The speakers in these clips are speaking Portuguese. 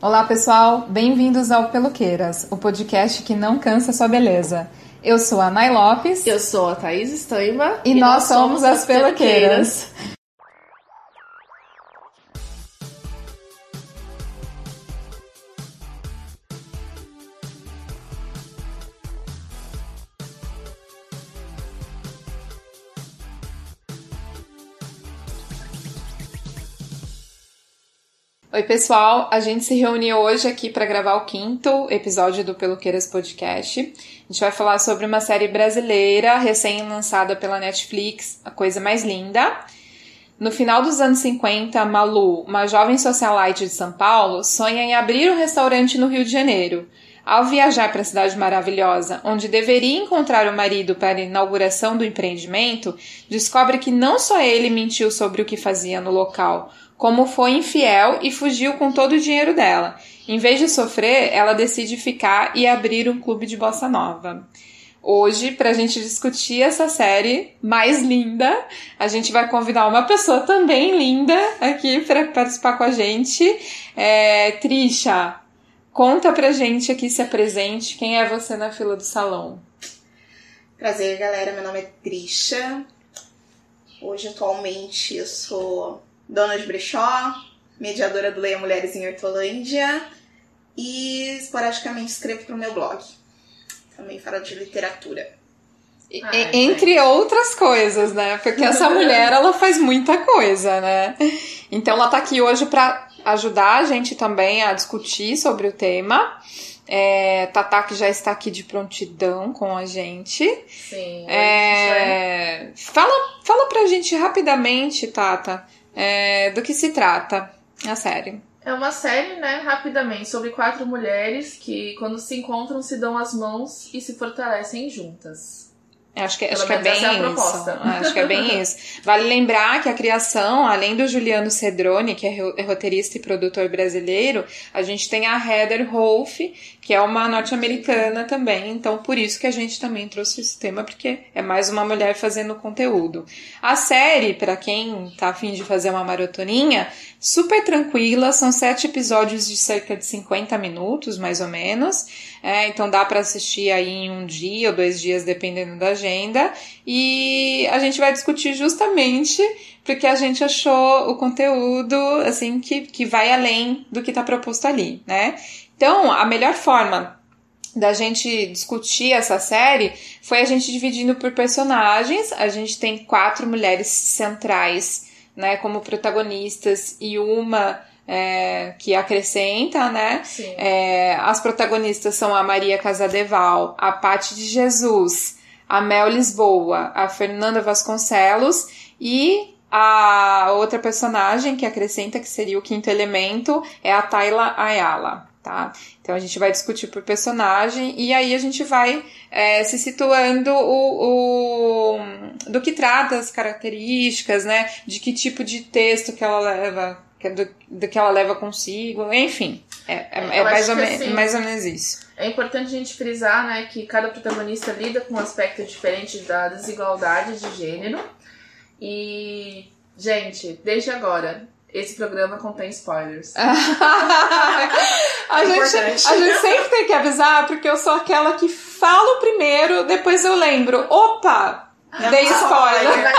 Olá, pessoal. Bem-vindos ao Peloqueiras, o podcast que não cansa sua beleza. Eu sou a Nay Lopes. Eu sou a Thaís Estaima. E, e nós, nós, somos as Peloqueiras. Peloqueiras. Oi, pessoal. A gente se reuniu hoje aqui para gravar o quinto episódio do Peloqueiras Podcast. A gente vai falar sobre uma série brasileira recém-lançada pela Netflix, A Coisa Mais Linda. No final dos anos 50, Malu, uma jovem socialite de São Paulo, sonha em abrir um restaurante no Rio de Janeiro. Ao viajar para a cidade maravilhosa, onde deveria encontrar o marido para a inauguração do empreendimento, descobre que não só ele mentiu sobre o que fazia no local, como foi infiel e fugiu com todo o dinheiro dela. Em vez de sofrer, ela decide ficar e abrir um clube de bossa nova. Hoje, para a gente discutir essa série mais linda, a gente vai convidar uma pessoa também linda aqui para participar com a gente. É, Trisha, conta pra gente aqui, se apresente. Quem é você na fila do salão? Prazer, galera. Meu nome é Trisha. Hoje, atualmente, eu sou dona de brechó, mediadora do Leia Mulheres em Hortolândia e esporadicamente escrevo para o meu blog. Também falo de literatura. Ah, entre outras coisas, né? Porque essa mulher, ela faz muita coisa, né? Então ela tá aqui hoje para ajudar a gente também a discutir sobre o tema. É, Tatá que já está aqui de prontidão com a gente. Sim. É, fala, fala pra gente rapidamente, Tata, é, do que se trata a série? É uma série, né, rapidamente, sobre quatro mulheres que, quando se encontram, se dão as mãos e se fortalecem juntas. Acho que, acho que é bem é isso. Acho que é bem isso. Vale lembrar que a criação, além do Juliano Cedrone, que é, é roteirista e produtor brasileiro, a gente tem a Heather Rolfe, que é uma norte-americana também. Então, por isso que a gente também trouxe esse tema, porque é mais uma mulher fazendo conteúdo. A série, para quem tá afim de fazer uma maratoninha, super tranquila, são sete episódios de cerca de 50 minutos, mais ou menos. É, então dá para assistir aí em um dia ou dois dias, dependendo da agenda. E a gente vai discutir justamente porque a gente achou o conteúdo assim que, que vai além do que está proposto ali, né? Então, a melhor forma da gente discutir essa série foi a gente dividindo por personagens. A gente tem quatro mulheres centrais né, como protagonistas e uma é, que acrescenta, né? É, as protagonistas são a Maria Casadeval, a Patti de Jesus, a Mel Lisboa, a Fernanda Vasconcelos e a outra personagem que acrescenta, que seria o quinto elemento, é a Tayla Ayala. Tá? Então a gente vai discutir por personagem e aí a gente vai é, se situando o, o, do que trata as características, né? De que tipo de texto que ela leva, do, do que ela leva consigo, enfim. É, é, é mais, ou me, assim, mais ou menos isso. É importante a gente frisar né, que cada protagonista lida com um aspecto diferente da desigualdade de gênero. E, gente, desde agora, esse programa contém spoilers. a, é gente, a gente sempre tem que avisar, porque eu sou aquela que falo primeiro, depois eu lembro. Opa! Dei spoiler.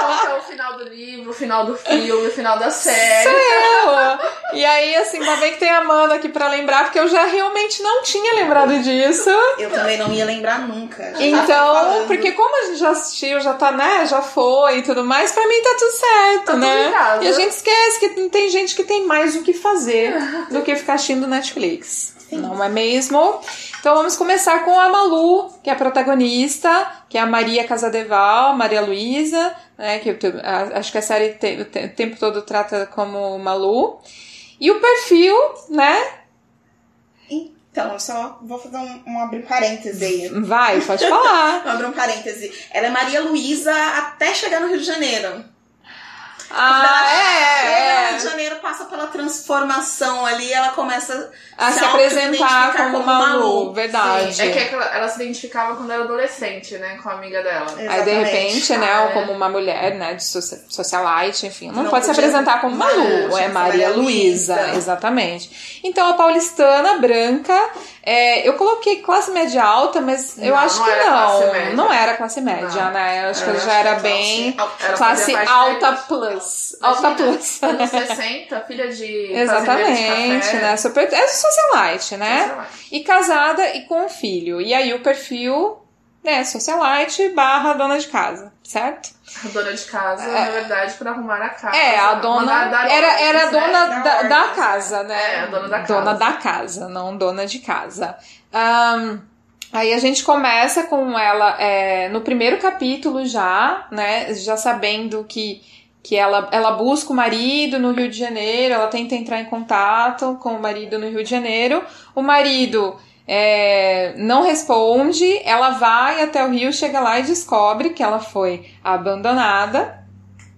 Conta o final do livro, o final do filme, o final da série. Sou eu. E aí, assim, ainda bem que tem a Amanda aqui pra lembrar, porque eu já realmente não tinha lembrado disso. Eu também não ia lembrar nunca. Então, porque como a gente já assistiu, já tá, né, já foi e tudo mais, pra mim tá tudo certo, tá né? Tudo e a gente esquece que tem gente que tem mais o que fazer do que ficar assistindo Netflix. Sim. Não é mesmo? Então vamos começar com a Malu, que é a protagonista, que é a Maria Casadeval, Maria Luísa, né, que eu, acho que a série te, o tempo todo trata como Malu. E o perfil, né? Então, só vou fazer um, um abrir um parêntese aí. Vai, pode falar. abrir um parêntese. Ela é Maria Luísa até chegar no Rio de Janeiro. Ah, é, é. Rio de Janeiro passa pela transformação ali, ela começa a se, se apresentar como, como Malu, verdade. Sim, é que ela, ela, se identificava quando era adolescente, né, com a amiga dela. Exatamente. Aí de repente, né, ah, é. como uma mulher, né, de socialite, enfim, não, não pode se apresentar como Malu, é Maria Luísa, exatamente. Então a paulistana branca é, eu coloquei classe média alta, mas não, eu acho não que não. Não era classe média, não. né? Eu acho que já era bem era classe alta plus. Alta plus. Anos 60, filha de. Exatamente, né? Super, é socialite, né? Socialite. E casada e com um filho. E aí o perfil, né? Socialite barra dona de casa, certo? A dona de casa, é, na verdade, para arrumar a casa. É, a dona. era era a dona da, da, da, casa, né? É, a dona da casa. Dona da casa, não dona de casa. Um, aí a gente começa com ela é, no primeiro capítulo já, né? Já sabendo que, que ela, ela busca o marido no Rio de Janeiro, ela tenta entrar em contato com o marido no Rio de Janeiro. O marido é, não responde, ela vai até o rio, chega lá e descobre que ela foi abandonada,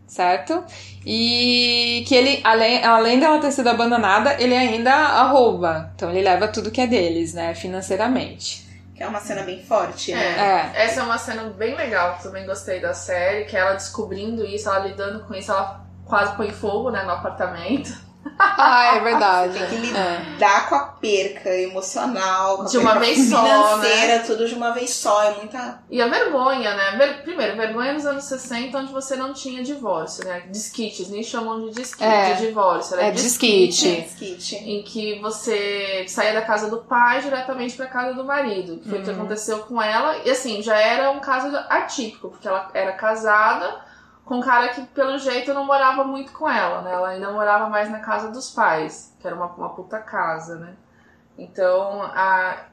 certo? E que ele, além, além dela ter sido abandonada, ele ainda a rouba. Então ele leva tudo que é deles, né, financeiramente. Que é uma cena bem forte, né? É, é. Essa é uma cena bem legal, também gostei da série, que ela descobrindo isso, ela lidando com isso, ela quase põe fogo, né, no apartamento. Ah, é verdade. Tem que lidar é. com a perca emocional, de uma vez só, financeira, né? tudo de uma vez só, é muita. E a vergonha, né? Primeiro, vergonha nos anos 60, onde você não tinha divórcio, né? Disquites, nem chamam de disquite, é. de divórcio. Era é disquite. disquite. Em que você saía da casa do pai diretamente pra casa do marido. Foi o que uhum. aconteceu com ela. E assim, já era um caso atípico, porque ela era casada com um cara que, pelo jeito, não morava muito com ela, né? Ela ainda morava mais na casa dos pais, que era uma, uma puta casa, né? Então, a,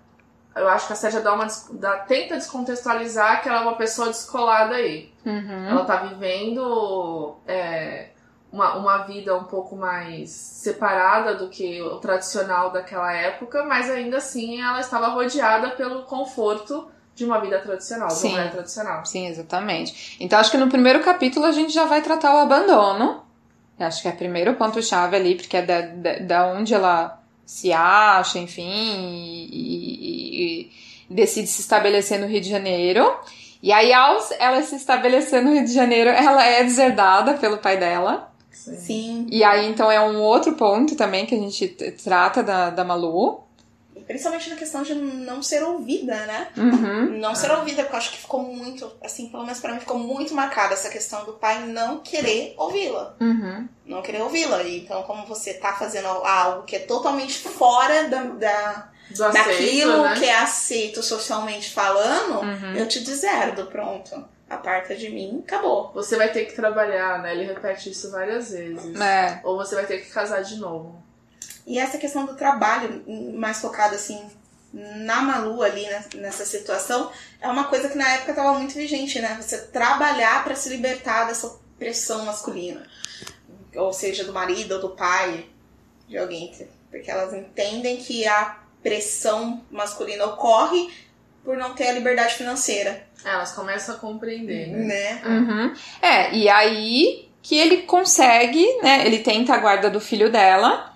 eu acho que a Sérgia dá uma, dá, tenta descontextualizar que ela é uma pessoa descolada aí. Uhum. Ela tá vivendo é, uma, uma vida um pouco mais separada do que o tradicional daquela época, mas ainda assim ela estava rodeada pelo conforto de uma vida tradicional, de uma mulher tradicional. Sim, exatamente. Então acho que no primeiro capítulo a gente já vai tratar o abandono. Acho que é o primeiro ponto-chave ali, porque é da, da, da, onde ela se acha, enfim, e, e, e, decide se estabelecer no Rio de Janeiro. E aí, ao ela se estabelecer no Rio de Janeiro, ela é deserdada pelo pai dela. Sim. E aí, então, é um outro ponto também que a gente trata da, da Malu. Principalmente na questão de não ser ouvida, né? Uhum. Não ser ouvida, porque eu acho que ficou muito, assim, pelo menos pra mim, ficou muito marcada essa questão do pai não querer ouvi-la. Uhum. Não querer ouvi-la. Então, como você tá fazendo algo que é totalmente fora da, da daquilo né? que é aceito socialmente falando, uhum. eu te deserdo, pronto aparta de mim, acabou. Você vai ter que trabalhar, né? Ele repete isso várias vezes. É. Ou você vai ter que casar de novo. E essa questão do trabalho, mais focado assim na Malu ali né, nessa situação, é uma coisa que na época estava muito vigente, né? Você trabalhar para se libertar dessa pressão masculina, ou seja, do marido ou do pai, de alguém, porque elas entendem que a pressão masculina ocorre por não ter a liberdade financeira. Elas começam a compreender, né? né? Uhum. É, e aí que ele consegue, né? Ele tenta a guarda do filho dela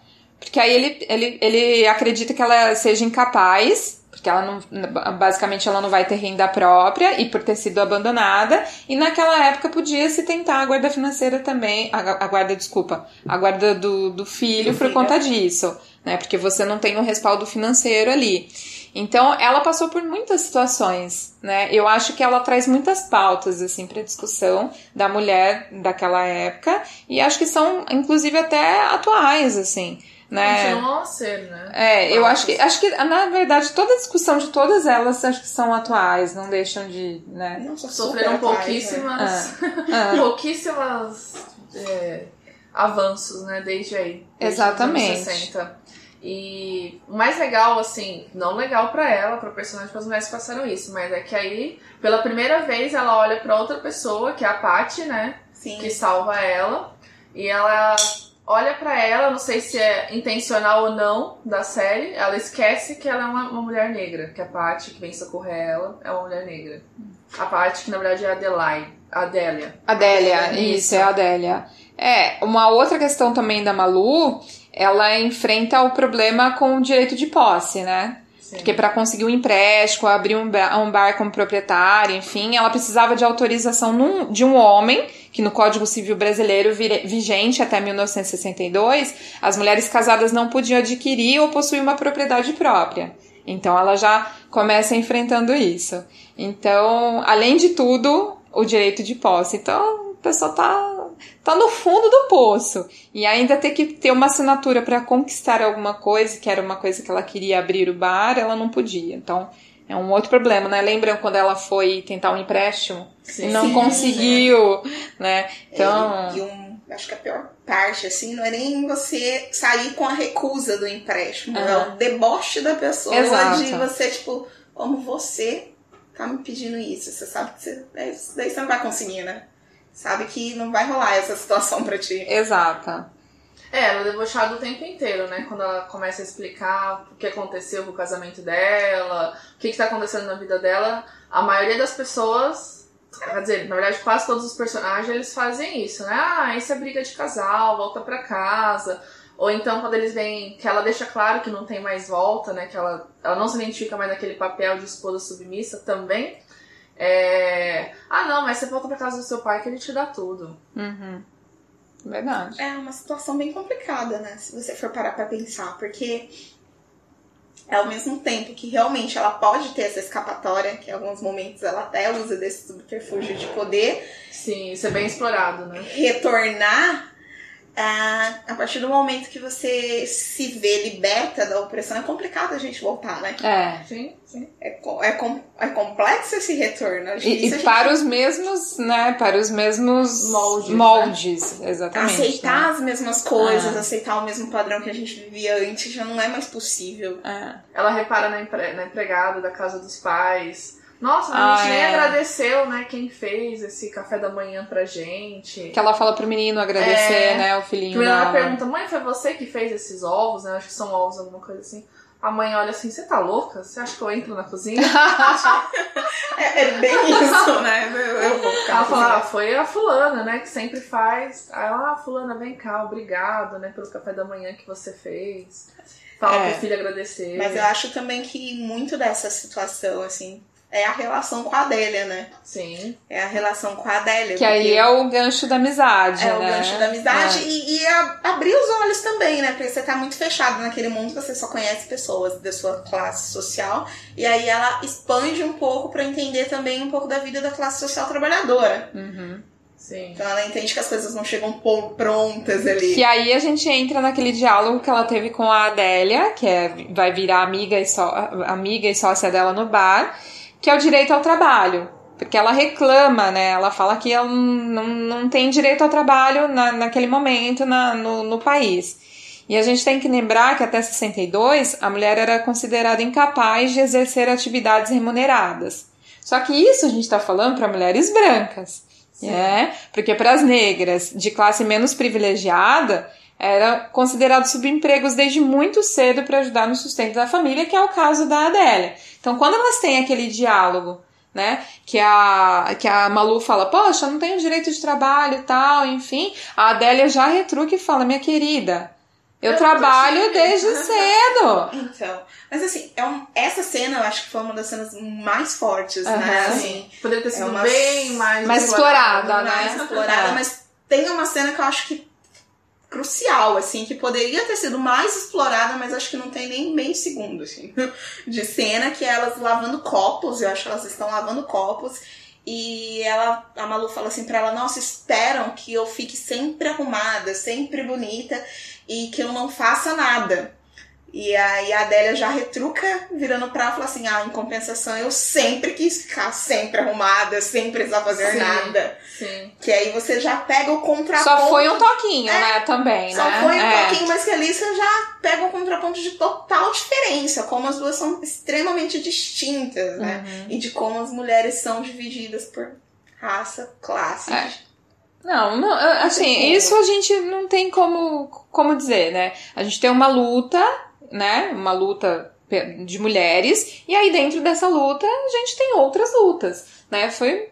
porque aí ele, ele, ele acredita que ela seja incapaz, porque ela não, basicamente ela não vai ter renda própria e por ter sido abandonada. E naquela época podia se tentar a guarda financeira também, a, a guarda, desculpa, a guarda do, do filho do por filho. conta disso, né? Porque você não tem um respaldo financeiro ali. Então, ela passou por muitas situações, né? Eu acho que ela traz muitas pautas, assim, para discussão da mulher daquela época, e acho que são, inclusive, até atuais, assim né? Continuam a ser, né? É, eu acho que, acho que, na verdade, toda a discussão de todas elas acho que são atuais, não deixam de, né? Não, Sofreram pouquíssimas, né? pouquíssimas é, avanços, né, desde aí. Desde Exatamente. Os anos 60. E o mais legal, assim, não legal para ela, para o personagem, para as mulheres que passaram isso, mas é que aí, pela primeira vez, ela olha para outra pessoa, que é a Paty, né? Sim. Que salva ela. E ela olha para ela, não sei se é intencional ou não da série, ela esquece que ela é uma, uma mulher negra, que a Paty que vem socorrer ela é uma mulher negra. A Paty que na verdade é a Adelaide, Adélia. Adélia, isso, isso, é a Adélia. É, uma outra questão também da Malu, ela enfrenta o problema com o direito de posse, né? Sim. Porque para conseguir um empréstimo, abrir um bar, um bar como proprietário, enfim, ela precisava de autorização num, de um homem, que no Código Civil Brasileiro vigente até 1962, as mulheres casadas não podiam adquirir ou possuir uma propriedade própria. Então ela já começa enfrentando isso. Então, além de tudo, o direito de posse. Então, a pessoa tá, tá no fundo do poço. E ainda ter que ter uma assinatura para conquistar alguma coisa, que era uma coisa que ela queria abrir o bar, ela não podia. Então, é um outro problema, né? Lembram quando ela foi tentar um empréstimo sim, e não sim, conseguiu, né? Então. E, e um, acho que a pior parte, assim, não é nem você sair com a recusa do empréstimo, uhum. é o deboche da pessoa Exato. de você, tipo, como você tá me pedindo isso? Você sabe que você, daí você não vai conseguir, né? Sabe que não vai rolar essa situação pra ti. Exata. É, ela é debochada o tempo inteiro, né? Quando ela começa a explicar o que aconteceu com o casamento dela, o que, está acontecendo na vida dela, a maioria das pessoas, quer dizer, na verdade quase todos os personagens, eles fazem isso, né? Ah, isso é briga de casal, volta pra casa. Ou então quando eles veem que ela deixa claro que não tem mais volta, né? Que ela, ela não se identifica mais naquele papel de esposa submissa também. É... Ah, não, mas você volta pra casa do seu pai que ele te dá tudo. Uhum. Verdade. É uma situação bem complicada, né? Se você for parar pra pensar, porque é ao mesmo tempo que realmente ela pode ter essa escapatória, que em alguns momentos ela até usa desse subterfúgio de poder. Sim, isso é bem explorado, né? Retornar ah, a partir do momento que você se vê liberta da opressão, é complicado a gente voltar, né? É. Sim, sim. É, é, com, é complexo esse retorno. E, e gente... para os mesmos, né? Para os mesmos moldes. Né? moldes né? Exatamente. Aceitar né? as mesmas coisas, ah. aceitar o mesmo padrão que a gente vivia antes já não é mais possível. É. Ela repara na, empre... na empregada da casa dos pais nossa, a gente ah, nem é. agradeceu, né, quem fez esse café da manhã pra gente. Que ela fala pro menino agradecer, é, né, o filhinho Primeiro ela pergunta, mãe, foi você que fez esses ovos, né? Acho que são ovos, alguma coisa assim. A mãe olha assim, você tá louca? Você acha que eu entro na cozinha? é, é, bem isso, né? Eu, eu vou ficar ela fala, ah, foi a fulana, né, que sempre faz. Aí ela, ah, fulana, vem cá, obrigado, né, pelo café da manhã que você fez. Fala é, pro filho agradecer. Mas eu acho também que muito dessa situação, assim, é a relação com a Adélia, né? Sim. É a relação com a Adélia. Que aí é o gancho da amizade, é né? É o gancho da amizade é. e, e a, abrir os olhos também, né? Porque você tá muito fechado naquele mundo, você só conhece pessoas da sua classe social. E aí ela expande um pouco para entender também um pouco da vida da classe social trabalhadora. Uhum. Sim. Então ela entende que as coisas não chegam prontas ali. Que aí a gente entra naquele diálogo que ela teve com a Adélia, que é, vai virar amiga e, só, amiga e sócia dela no bar que é o direito ao trabalho. Porque ela reclama, né? Ela fala que ela não, não tem direito ao trabalho na, naquele momento na, no, no país. E a gente tem que lembrar que até 62 a mulher era considerada incapaz de exercer atividades remuneradas. Só que isso a gente está falando para mulheres brancas, né? Porque para as negras de classe menos privilegiada era considerado subempregos desde muito cedo para ajudar no sustento da família, que é o caso da Adélia. Então, quando elas têm aquele diálogo, né, que a, que a Malu fala, poxa, não tenho direito de trabalho e tal, enfim, a Adélia já retruca e fala, minha querida, eu, eu trabalho desde cedo. Então, mas assim, é um, essa cena eu acho que foi uma das cenas mais fortes, uhum. né? Assim, Poderia ter sido é uma, bem mais, mais explorada, né? Mais explorada, é. mas tem uma cena que eu acho que crucial, assim, que poderia ter sido mais explorada, mas acho que não tem nem meio segundo, assim, de cena, que é elas lavando copos, eu acho que elas estão lavando copos, e ela, a Malu fala assim pra ela, nossa, esperam que eu fique sempre arrumada, sempre bonita, e que eu não faça nada. E aí a Adélia já retruca, virando pra ela, fala assim: ah, em compensação, eu sempre quis ficar sempre arrumada, sem precisar fazer sim, nada. Sim. Que aí você já pega o contraponto. Só foi um toquinho, é, né? Também, só né? foi um é. toquinho, mas que ali você já pega o contraponto de total diferença, como as duas são extremamente distintas, né? Uhum. E de como as mulheres são divididas por raça, classe. É. Não, não, assim, isso a gente não tem como, como dizer, né? A gente tem uma luta né? Uma luta de mulheres, e aí dentro dessa luta a gente tem outras lutas. Né? Foi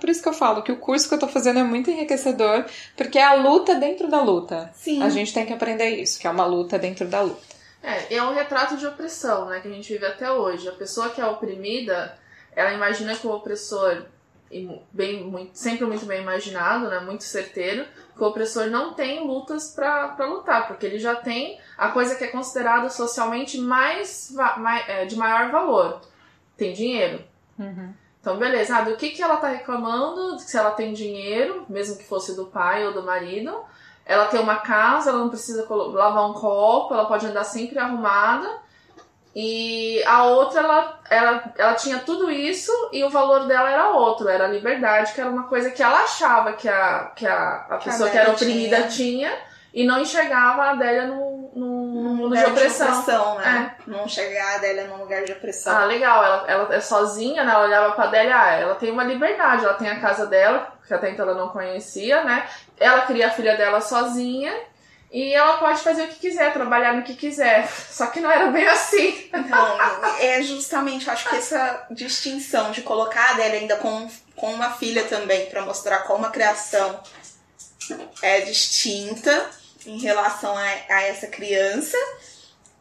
por isso que eu falo que o curso que eu tô fazendo é muito enriquecedor, porque é a luta dentro da luta. Sim. A gente tem que aprender isso, que é uma luta dentro da luta. É, é um retrato de opressão, né, que a gente vive até hoje. A pessoa que é oprimida, ela imagina que o opressor, bem, muito, sempre muito bem imaginado, né, muito certeiro, que o opressor não tem lutas para lutar, porque ele já tem a coisa que é considerada socialmente mais, mais é, de maior valor. Tem dinheiro. Uhum. Então, beleza. Ah, do que, que ela tá reclamando? Se ela tem dinheiro, mesmo que fosse do pai ou do marido. Ela tem uma casa, ela não precisa lavar um copo, ela pode andar sempre arrumada. E a outra, ela, ela, ela tinha tudo isso e o valor dela era outro, era a liberdade, que era uma coisa que ela achava que a, que a, a pessoa que era oprimida tinha. tinha e não enxergava a Adélia no, no, no mundo de opressão. De opressão né? É. Não enxergar a Adélia num lugar de opressão. Ah, legal. Ela, ela é sozinha, né? Ela olhava pra Adélia, ah, ela tem uma liberdade, ela tem a casa dela, que até então ela não conhecia, né? Ela cria a filha dela sozinha e ela pode fazer o que quiser, trabalhar no que quiser. Só que não era bem assim. Então, é justamente, acho que essa distinção de colocar a Adélia ainda com, com uma filha também, para mostrar como a criação é distinta em relação a, a essa criança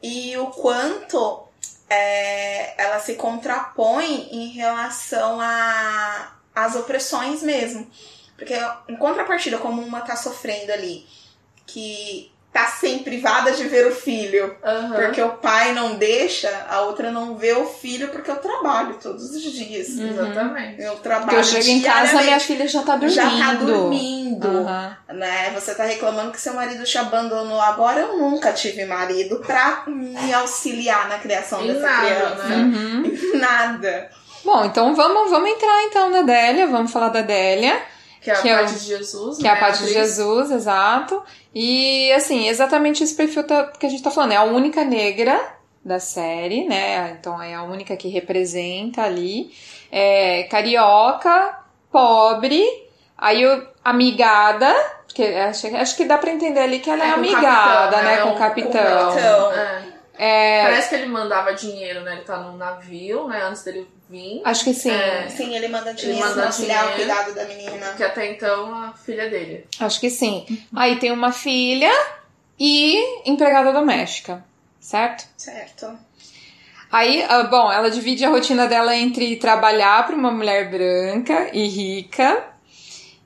e o quanto é, ela se contrapõe em relação às opressões mesmo. Porque em contrapartida, como uma tá sofrendo ali, que tá sempre privada de ver o filho, uhum. porque o pai não deixa, a outra não vê o filho porque eu trabalho todos os dias. Uhum. Exatamente. Eu trabalho porque eu chego em casa, minha filha já tá dormindo. Já tá dormindo, uhum. né? Você tá reclamando que seu marido te abandonou. Agora eu nunca tive marido pra me auxiliar na criação em dessa nada, criança. Né? Uhum. nada. Bom, então vamos, vamos entrar então na Délia, vamos falar da Délia. Que é a que é parte é o, de Jesus, Que né? é a parte de Jesus, exato. E, assim, exatamente esse perfil tá, que a gente tá falando. É a única negra da série, né? Então é a única que representa ali. É carioca, pobre, aí o, amigada, porque acho, acho que dá pra entender ali que ela é, é amigada, capitão, né? Com o capitão. Com o capitão. É. É... Parece que ele mandava dinheiro, né? Ele tá num navio, né? Antes dele vir. Acho que sim. É. Sim, ele manda dinheiro ele manda auxiliar o cuidado da menina. Que até então a filha dele. Acho que sim. Aí tem uma filha e empregada doméstica, certo? Certo. Aí, ah, bom, ela divide a rotina dela entre trabalhar para uma mulher branca e rica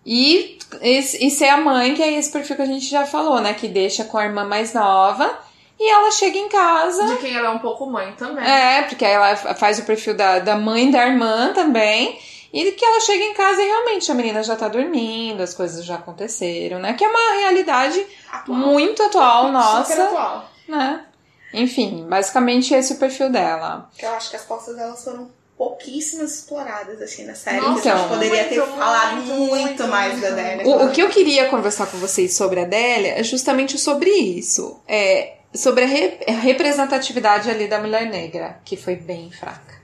e, e, e ser a mãe, que é esse perfil que a gente já falou, né? Que deixa com a irmã mais nova e ela chega em casa. De quem ela é um pouco mãe também. É, porque ela faz o perfil da, da mãe da irmã também. E que ela chega em casa e realmente a menina já tá dormindo, as coisas já aconteceram, né? Que é uma realidade atual. muito atual, nossa. Super atual. Né? Enfim, basicamente esse é o perfil dela. Eu acho que as costas delas foram pouquíssimas exploradas assim na série. Nossa, então, a gente poderia muito, ter falado muito, muito, muito mais da Adélia. O, o, que eu queria conversar com vocês sobre a Adélia é justamente sobre isso. É, sobre a, re a representatividade ali da mulher negra, que foi bem fraca.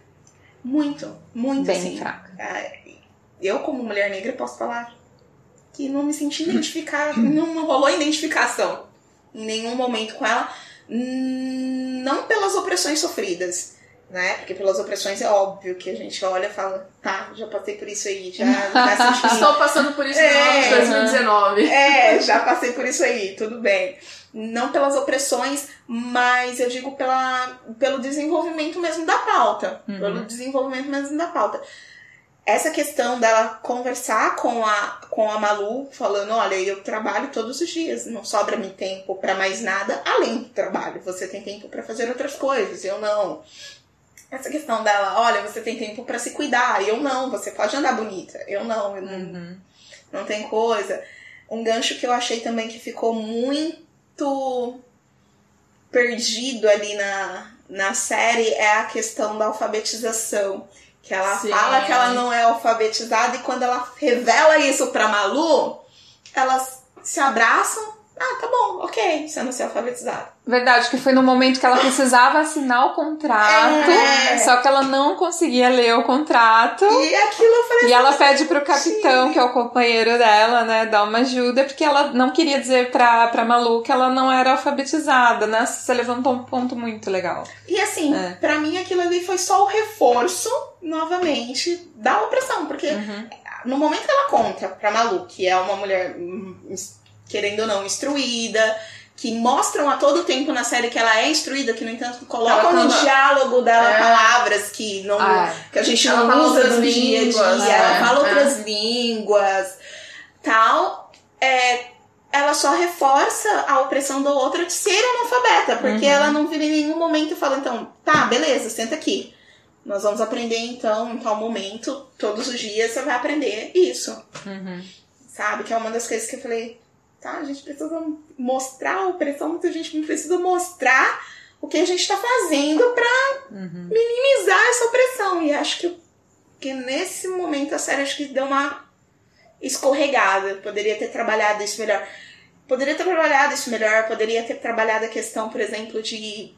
Muito, muito bem assim. fraca. Eu, como mulher negra, posso falar que não me senti identificada, não rolou identificação em nenhum momento com ela, não pelas opressões sofridas, né? Porque pelas opressões é óbvio que a gente olha e fala, tá, já passei por isso aí, já, já. Estou passando por isso no ano de 2019. É, já passei por isso aí, tudo bem não pelas opressões, mas eu digo pela, pelo desenvolvimento mesmo da pauta. Uhum. Pelo desenvolvimento mesmo da pauta. Essa questão dela conversar com a, com a Malu, falando: olha, eu trabalho todos os dias, não sobra-me tempo para mais nada além do trabalho. Você tem tempo para fazer outras coisas, eu não. Essa questão dela: olha, você tem tempo para se cuidar, eu não. Você pode andar bonita, eu não. Eu não, uhum. não tem coisa. Um gancho que eu achei também que ficou muito muito perdido ali na, na série é a questão da alfabetização. Que ela Sim. fala que ela não é alfabetizada e quando ela revela isso pra Malu, elas se abraçam Ah, tá bom, ok, sendo ser alfabetizada. Verdade, que foi no momento que ela precisava assinar o contrato, é. só que ela não conseguia ler o contrato. E aquilo eu falei E ela pede pro capitão, que é o companheiro dela, né, dar uma ajuda, porque ela não queria dizer pra, pra Malu que ela não era alfabetizada, né? Você levantou um ponto muito legal. E assim, é. para mim aquilo ali foi só o reforço, novamente, da opressão, porque uhum. no momento que ela conta pra Malu, que é uma mulher, querendo ou não, instruída que mostram a todo tempo na série que ela é instruída, que no entanto colocam no diálogo dela é. palavras que não ah, que a gente não usa no dia a dia, ela fala é. outras línguas, tal. É, ela só reforça a opressão do outro de ser analfabeta, porque uhum. ela não vira em nenhum momento e fala, então, tá, beleza, senta aqui. Nós vamos aprender então, em tal momento, todos os dias você vai aprender isso. Uhum. Sabe? Que é uma das coisas que eu falei, tá? A gente precisa mostrar a opressão, mas a gente precisa mostrar o que a gente está fazendo para uhum. minimizar essa opressão. E acho que, que nesse momento a série acho que deu uma escorregada. Poderia ter trabalhado isso melhor. Poderia ter trabalhado isso melhor, poderia ter trabalhado a questão, por exemplo, de.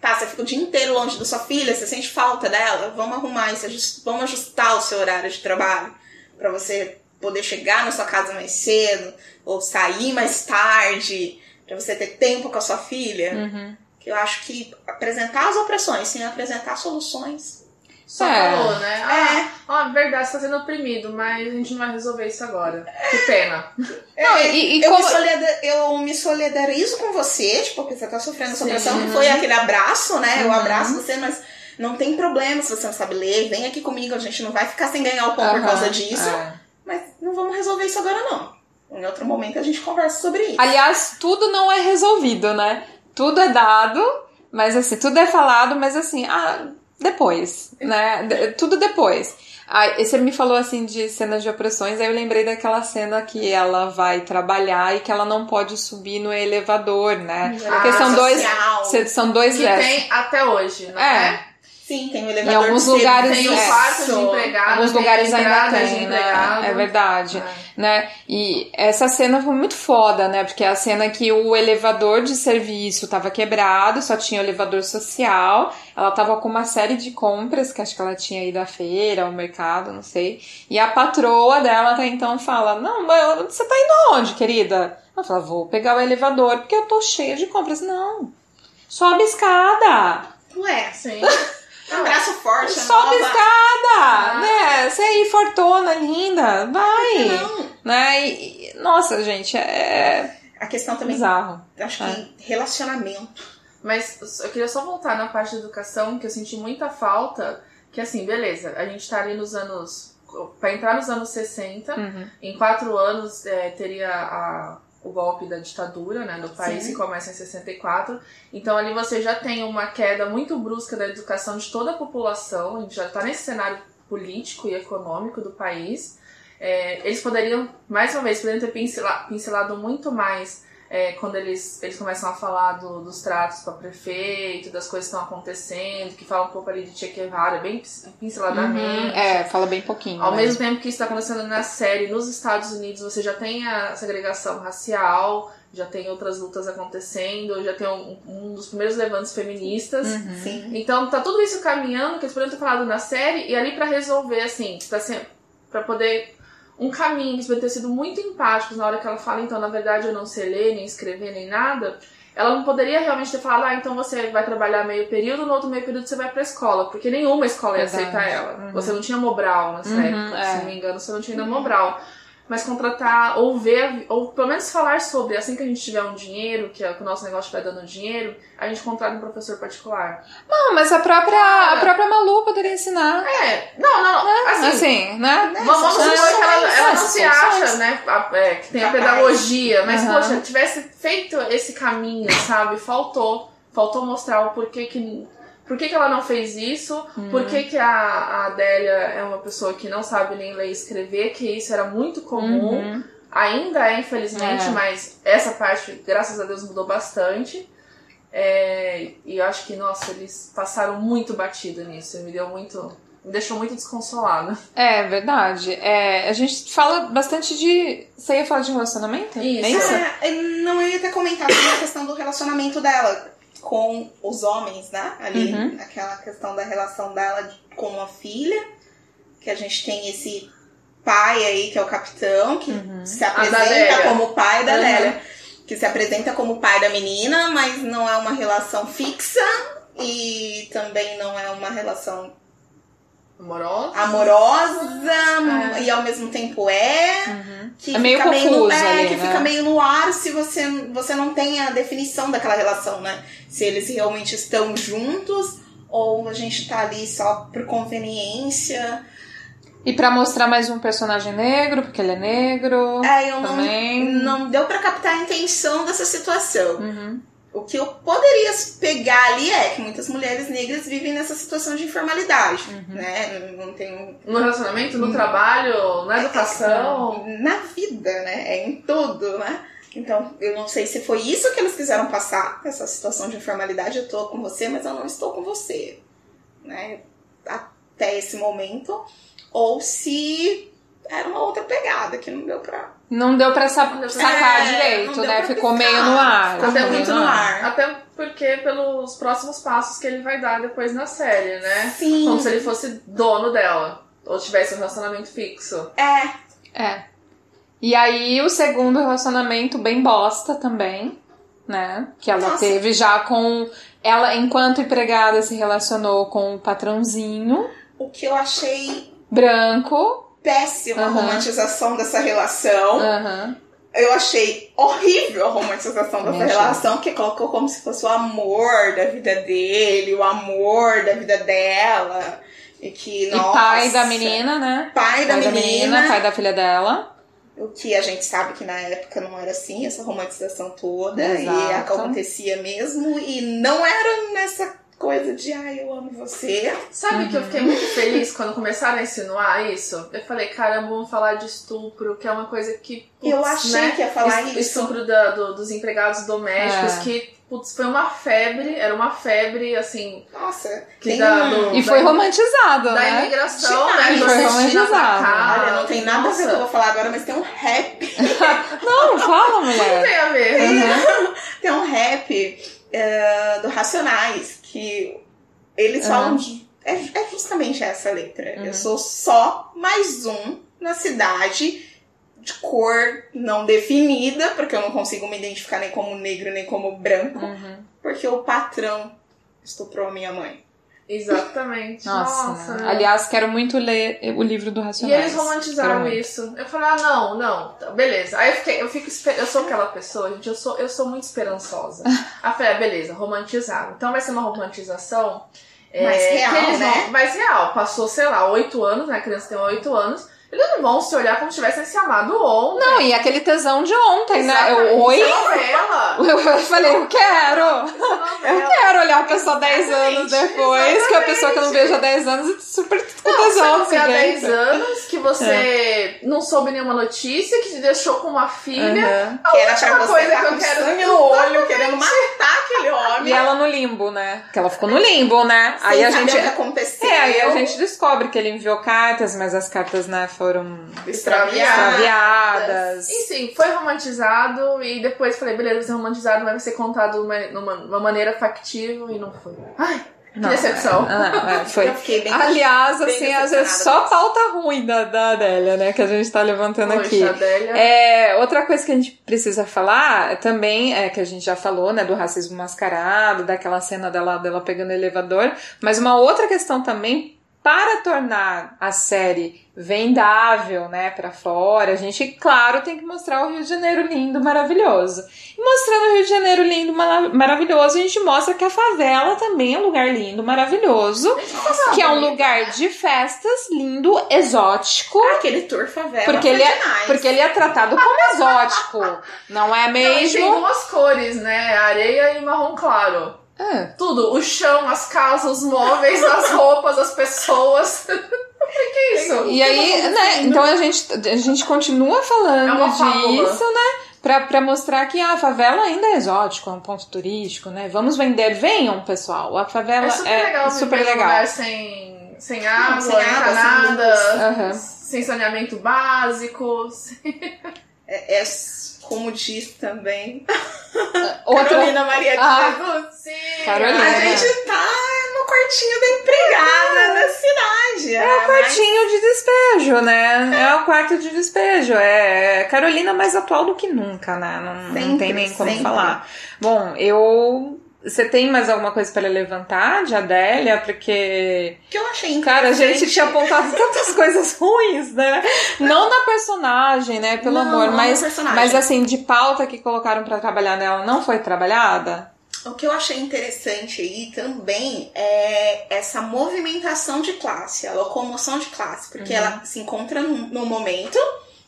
Tá, você fica o dia inteiro longe da sua filha, você sente falta dela, vamos arrumar isso, vamos ajustar o seu horário de trabalho para você poder chegar na sua casa mais cedo, ou sair mais tarde, para você ter tempo com a sua filha. Uhum. Que eu acho que apresentar as opressões sem apresentar soluções. Só é. falou, né? Ah, é. ó, verdade, você tá sendo oprimido, mas a gente não vai resolver isso agora. É. Que pena. É, não, e, e eu, como... me solidar, eu me solidarizo com você, tipo, porque você tá sofrendo essa opressão, que foi aquele abraço, né? Uhum. Eu abraço você, mas não tem problema se você não sabe ler, vem aqui comigo, a gente não vai ficar sem ganhar o pão uhum. por causa disso. É. Mas não vamos resolver isso agora, não. Em outro momento a gente conversa sobre isso. Aliás, tudo não é resolvido, né? Tudo é dado, mas assim, tudo é falado, mas assim, ah, depois, né? Tudo depois. Ah, você me falou assim de cenas de opressões, aí eu lembrei daquela cena que ela vai trabalhar e que ela não pode subir no elevador, né? Ah, Porque são social. dois. São dois Que tem até hoje, não é? É? Sim, tem o elevador. Em alguns lugares tem o quarto de empregado, alguns lugares ainda tem, né? É verdade, é. né? E essa cena foi muito foda, né? Porque é a cena que o elevador de serviço estava quebrado, só tinha o elevador social. Ela tava com uma série de compras, que acho que ela tinha ido à feira, ao mercado, não sei. E a patroa dela até então fala: "Não, mas você tá indo onde, querida?" Ela fala: "Vou pegar o elevador porque eu tô cheia de compras." Não. Sobe escada. Ué, sim. Um braço forte, Sobe nova. escada, ah. né? Você aí, fortona, linda, vai. Não. Né? E, nossa, gente, é. A questão também. Bizarro. Acho que é. relacionamento. Mas eu queria só voltar na parte da educação, que eu senti muita falta. Que assim, beleza, a gente tá ali nos anos. Pra entrar nos anos 60, uhum. em quatro anos é, teria a o golpe da ditadura né, no país, Sim. que começa em 64. Então ali você já tem uma queda muito brusca da educação de toda a população, a gente já está nesse cenário político e econômico do país. É, eles poderiam, mais uma vez, poderiam ter pincelado, pincelado muito mais é, quando eles, eles começam a falar do, dos tratos para prefeito, das coisas que estão acontecendo, que fala um pouco ali de Che Guevara, bem pinceladamente. Uhum, é, fala bem pouquinho. Ao né? mesmo tempo que isso está acontecendo na série, nos Estados Unidos você já tem a segregação racial, já tem outras lutas acontecendo, já tem um, um dos primeiros levantes feministas. Uhum. Então tá tudo isso caminhando, que eles poderiam ter falado na série, e ali para resolver, assim, para poder um caminho, eles podem ter sido muito empáticos na hora que ela fala, então, na verdade, eu não sei ler, nem escrever, nem nada. Ela não poderia realmente ter falado, ah, então você vai trabalhar meio período, no outro meio período você vai pra escola, porque nenhuma escola ia verdade. aceitar ela. Uhum. Você não tinha Mobral nessa uhum, época, é. se não me engano, você não tinha ainda Mobral mas contratar ou ver, ou pelo menos falar sobre, assim que a gente tiver um dinheiro, que, é, o nosso negócio estiver dando dinheiro, a gente contrata um professor particular. Não, mas a própria, a própria Malu poderia ensinar. É, não, não, não. É, assim, assim, né? Vamos supor que ela, ela não se acha, né, a, é, que tem a pedagogia, mas, uhum. poxa, tivesse feito esse caminho, sabe? Faltou. Faltou mostrar o porquê que por que, que ela não fez isso? Uhum. Por que, que a, a Adélia é uma pessoa que não sabe nem ler e escrever? Que isso era muito comum. Uhum. Ainda é, infelizmente, é. mas essa parte, graças a Deus, mudou bastante. É, e eu acho que, nossa, eles passaram muito batido nisso. Me deu muito, me deixou muito desconsolada. É, verdade. É, a gente fala bastante de. Você ia falar de relacionamento? Isso. É isso? É, não, eu ia até comentar sobre a questão do relacionamento dela com os homens, né? Ali, Uhum. aquela questão da relação dela de- com a filha, que a gente tem esse pai aí, que é o capitão, que Uhum. se da apresenta como pai da Uhum. Lélia, que se apresenta como pai da menina, mas não é uma relação fixa e também não é uma relação Amorosa? amorosa É. e ao mesmo tempo é Uhum. que É meio fica meio confuso no, é, ali, que né? fica meio no ar se você, você não tem a definição daquela relação, né? Se eles realmente estão juntos ou a gente tá ali só por conveniência. E pra mostrar mais um personagem negro, porque ele é negro. É, eu não, Também. não deu pra captar a intenção dessa situação. Uhum. O que eu poderia pegar ali é que muitas mulheres negras vivem nessa situação de informalidade, Uhum. né? Não tem No relacionamento, no trabalho, na educação. na vida, né? É em tudo, né? Então, eu não sei se foi isso que eles quiseram passar, essa situação de informalidade. Eu tô com você, mas eu não estou com você, né? Até esse momento. Ou se era uma outra pegada que não deu pra. Não deu pra sa- Não deu pra- sacar É, não direito, deu né? Ficou piscar. meio no ar. Ficou Ficou muito no ar. Até porque pelos próximos passos que ele vai dar depois na série, né? Sim. Como se ele fosse dono dela. Ou tivesse um relacionamento fixo. É, É. E aí o segundo relacionamento bem bosta também, né? Que ela Nossa. teve já com. Ela, enquanto empregada, se relacionou com o patrãozinho o que eu achei branco. Péssima a Aham. romantização dessa relação. Aham. Eu achei horrível a romantização dessa achei. relação, que colocou como se fosse o amor da vida dele, o amor da vida dela. E que, nossa, E pai da menina, né? Pai da pai menina. pai da filha dela. O que a gente sabe que na época não era assim, essa romantização toda. Exato. E acontecia mesmo. E não era nessa coisa de, ai, eu amo você. Sabe que eu Uhum. fiquei muito feliz quando começaram a insinuar isso? Eu falei, caramba, vamos falar de estupro, que é uma coisa que. putz, eu achei né? que ia falar Es- isso. Estupro da- do- dos empregados domésticos, É. que, putz, foi uma febre, era uma febre, assim, Nossa, que tem da, do, E da- foi romantizado, da né? imigração, Demais. né? Foi você tira romantizado. Olha, não tem nada a ver com o que eu Nossa, vou falar agora, mas tem um rap. Não, fala, Não mulher. tem a ver. Uhum. Tem um rap é, do Racionais que eles Uhum. falam de. É, é justamente essa letra. Uhum. Eu sou só mais um na cidade de cor não definida, porque eu não consigo me identificar nem como negro nem como branco, Uhum. porque o patrão estuprou a minha mãe. Exatamente. Nossa, Nossa. né? aliás, quero muito ler o livro do E Racionais. eles romantizaram isso. Eu falei, ah, não, não, tá, beleza. Aí eu fiquei, eu fico, eu sou aquela pessoa, gente, eu sou, eu sou muito esperançosa. Aí eu falei, ah, beleza, romantizaram. Então vai ser uma romantização. é, Mais real, né? Mais real. Passou, sei lá, oito anos, né? A criança tem oito anos. Eles não vão se olhar como se tivessem se amado ontem. Não, e aquele tesão de ontem, né? Exatamente. Eu, oi? Isso é novela. Eu falei, eu quero! Isso é Eu quero olhar a pessoa 10 anos Exatamente, depois, que é a pessoa que eu não vejo há 10 anos e super com Não, você tesão não vê há desse 10 jeito. anos, que você não soube nenhuma notícia, que te deixou com uma filha. Uhum. A que era pra você coisa estar que eu quero sangue no olho, querendo matar aquele homem. E ela no limbo, né? Que ela ficou no limbo, né? sem Aí a gente. o que aconteceu. É, aí a gente descobre que ele enviou cartas, mas as cartas, né, foram extraviada. extraviadas. Enfim, foi romantizado e depois falei, beleza, vai ser romantizado, mas vai ser contado numa, numa, numa maneira factível e não foi. Ai, que Não, decepção. é, não, é, foi. Bem Aliás, bem assim, às vezes só pauta ruim da, da Adélia, né? Que a gente tá levantando aqui. Poxa, Adélia. É, outra coisa que a gente precisa falar também é que a gente já falou, né, do racismo mascarado, daquela cena dela, dela pegando o elevador, mas uma outra questão também para tornar a série vendável, né, para fora, a gente, claro, tem que mostrar o Rio de Janeiro lindo, maravilhoso. E mostrando o Rio de Janeiro lindo, mara- maravilhoso, a gente mostra que a favela também é um lugar lindo, maravilhoso, que é um lugar de festas lindo, exótico. Ah, aquele tour favela. Porque ele, é, demais. porque ele é tratado como exótico, não é Não, e tem mesmo? duas cores, né? Areia e marrom claro. É. Tudo, o chão, as casas, os móveis, as roupas, as pessoas. O que é isso? E aí, né, então a gente, a gente continua É falando fábula. disso, né? Pra, pra mostrar que a favela ainda é exótico, é um ponto turístico, né? Vamos vender, venham, pessoal. A favela É super é legal super legal. lugar sem sem água, sem encanada, uhum. sem saneamento básico. É, é, como diz também Outra... Carolina Maria de ah, Jesus. Sim, Carolina. A gente tá no quartinho da empregada da cidade. É, é o quartinho mas... de despejo, né? É o quarto de despejo. É Carolina mais atual do que nunca, né? Não, sempre, não tem nem como sempre. falar. Bom, eu você tem mais alguma coisa para levantar de Adélia? Porque. Que eu achei Cara, a gente tinha apontado tantas coisas ruins, né? Não na personagem, né? Pelo não, amor. Não mas, mas assim, de pauta que colocaram para trabalhar nela, não foi trabalhada? O que eu achei interessante aí também é essa movimentação de classe, a locomoção de classe, porque uhum. ela se encontra no momento,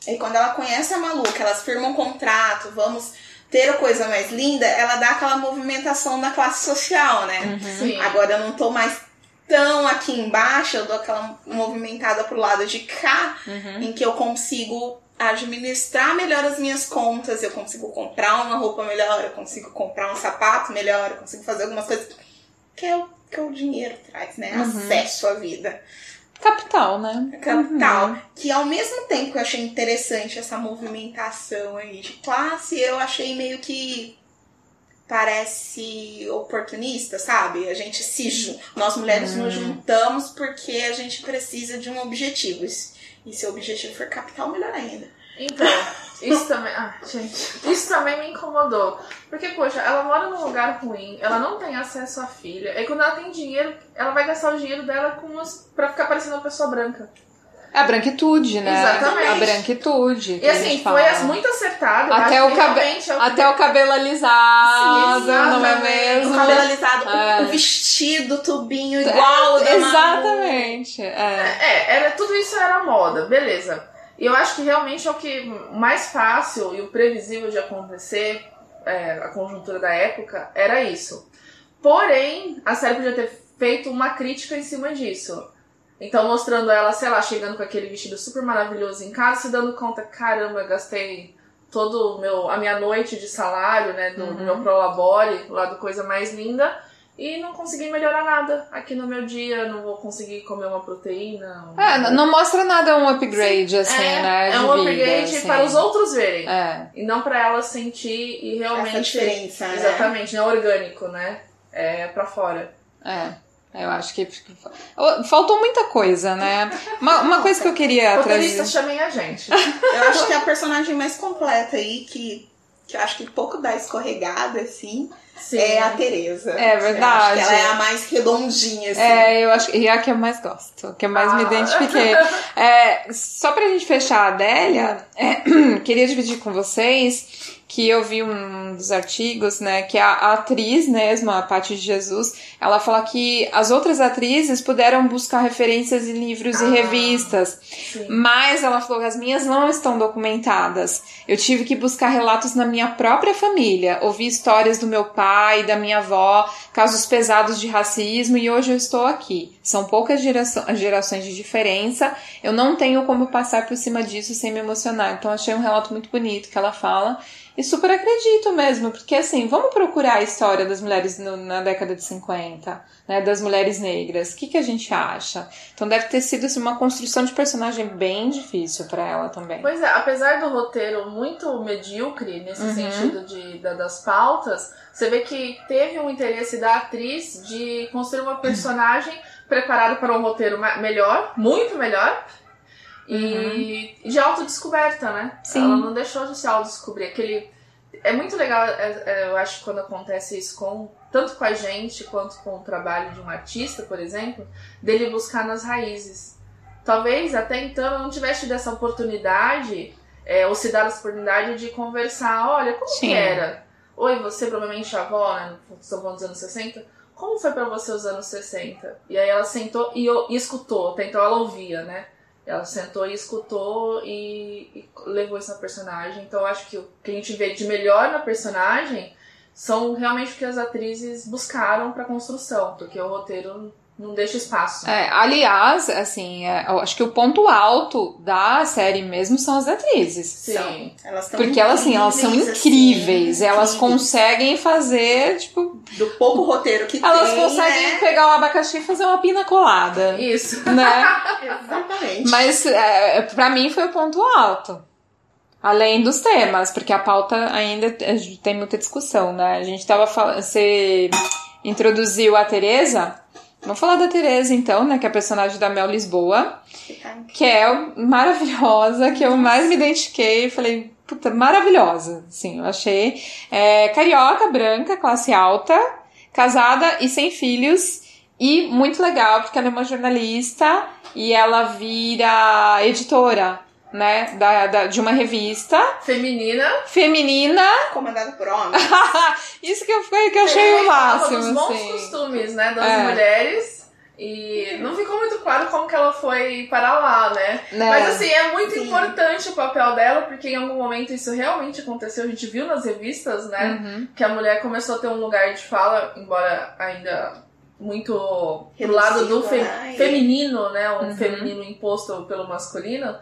e quando ela conhece a maluca, elas firmam um contrato, vamos ter a coisa mais linda, ela dá aquela movimentação na classe social, né? Uhum. Agora eu não tô mais tão aqui embaixo, eu dou aquela movimentada pro lado de cá, uhum. em que eu consigo administrar melhor as minhas contas, eu consigo comprar uma roupa melhor, eu consigo comprar um sapato melhor, eu consigo fazer algumas coisas que é o que o dinheiro traz, né? Uhum. Acesso à vida. Capital, né? Capital. Uhum. Que ao mesmo tempo que eu achei interessante essa movimentação aí de classe, eu achei meio que parece oportunista, sabe? A gente se nós mulheres uhum. nos juntamos porque a gente precisa de um objetivo. E se o objetivo for capital, melhor ainda. Então, isso também. Ah, gente. Isso também me incomodou. Porque, poxa, ela mora num lugar ruim, ela não tem acesso à filha. E quando ela tem dinheiro, ela vai gastar o dinheiro dela com os, pra ficar parecendo uma pessoa branca. É a branquitude, né? Exatamente. A branquitude. E assim, foi muito acertado. Até, o, cabe... É o até o cabelo alisado, Sim, não é mesmo? O cabelo alisado, é. o vestido, tubinho igual. É, exatamente. É. é, era, tudo isso era moda, beleza. E eu acho que realmente é o que mais fácil e o previsível de acontecer, é, a conjuntura da época, era isso. Porém, a série podia ter feito uma crítica em cima disso. Então, mostrando ela, sei lá, chegando com aquele vestido super maravilhoso em casa, se dando conta, caramba, gastei todo meu, a minha noite de salário, né, do, uhum. do meu prolabore, lá do Coisa Mais Linda, e não consegui melhorar nada aqui no meu dia, não vou conseguir comer uma proteína. Um... É, não mostra nada um upgrade, Sim, assim, é, né? É um upgrade assim. para os outros verem. É. E não para ela sentir e realmente. Essa diferença, né? Exatamente, não é orgânico, né? É para fora. É. Eu acho que faltou muita coisa, né? Uma, uma coisa que eu queria trazer. chamem a gente. Eu acho que é a personagem mais completa aí, que, que eu acho que pouco dá escorregada, assim, Sim. é a Tereza. É verdade. ela é a mais redondinha, assim. É, eu acho e é a que eu mais gosto, que eu mais ah. me identifiquei. É, só pra gente fechar a Adélia, é, queria dividir com vocês que eu vi um dos artigos, né, que a, a atriz mesmo, a Paty de Jesus, ela fala que as outras atrizes puderam buscar referências em livros ah, e revistas, sim. mas ela falou que as minhas não estão documentadas. Eu tive que buscar relatos na minha própria família, ouvi histórias do meu pai, da minha avó, casos pesados de racismo e hoje eu estou aqui. São poucas gerações de diferença, eu não tenho como passar por cima disso sem me emocionar. Então achei um relato muito bonito que ela fala. E super acredito mesmo, porque assim, vamos procurar a história das mulheres no, na década de 50, né, das mulheres negras. O que, que a gente acha? Então deve ter sido assim, uma construção de personagem bem difícil para ela também. Pois é, apesar do roteiro muito medíocre nesse uhum. sentido de, da, das pautas, você vê que teve um interesse da atriz de construir uma personagem preparada para um roteiro melhor, muito melhor, e uhum. de autodescoberta, né? Sim. Ela não deixou de se autodescobrir. Aquele... É muito legal, é, é, eu acho, quando acontece isso com tanto com a gente quanto com o trabalho de um artista, por exemplo, dele buscar nas raízes. Talvez até então eu não tivesse tido essa oportunidade, é, ou se dar essa oportunidade de conversar, olha, como Sim. que era? Oi, você provavelmente avó, né? Estão falando dos anos 60. Como foi para você os anos 60? E aí ela sentou e, e escutou, até então ela ouvia, né? Ela sentou e escutou e, e levou isso na personagem. Então acho que o que a gente vê de melhor na personagem são realmente o que as atrizes buscaram para construção, porque o roteiro não deixa espaço. É, aliás, assim, é, eu acho que o ponto alto da série mesmo são as atrizes. Sim. Elas Porque elas, assim, elas são incríveis. Assim, elas incríveis. conseguem fazer, tipo. Do pouco roteiro que elas tem. Elas conseguem né? pegar o abacaxi e fazer uma pina colada. Isso. Né? Exatamente. Mas é, pra mim foi o ponto alto. Além dos temas, porque a pauta ainda tem muita discussão, né? A gente tava falando. Você introduziu a Tereza. Vamos falar da Tereza, então, né? Que é a personagem da Mel Lisboa. Que é maravilhosa, que eu mais me identifiquei. Falei, puta, maravilhosa. Sim, eu achei. É, carioca, branca, classe alta, casada e sem filhos. E muito legal, porque ela é uma jornalista e ela vira editora né, da, da, de uma revista feminina feminina comandada por homens isso que eu, que eu achei o máximo dos bons assim. costumes né das é. mulheres e não ficou muito claro como que ela foi para lá, né? Não. Mas assim, é muito Sim. importante o papel dela, porque em algum momento isso realmente aconteceu. A gente viu nas revistas, né? Uhum. Que a mulher começou a ter um lugar de fala, embora ainda muito pro lado do fe né? feminino, né? Um uhum. feminino imposto pelo masculino.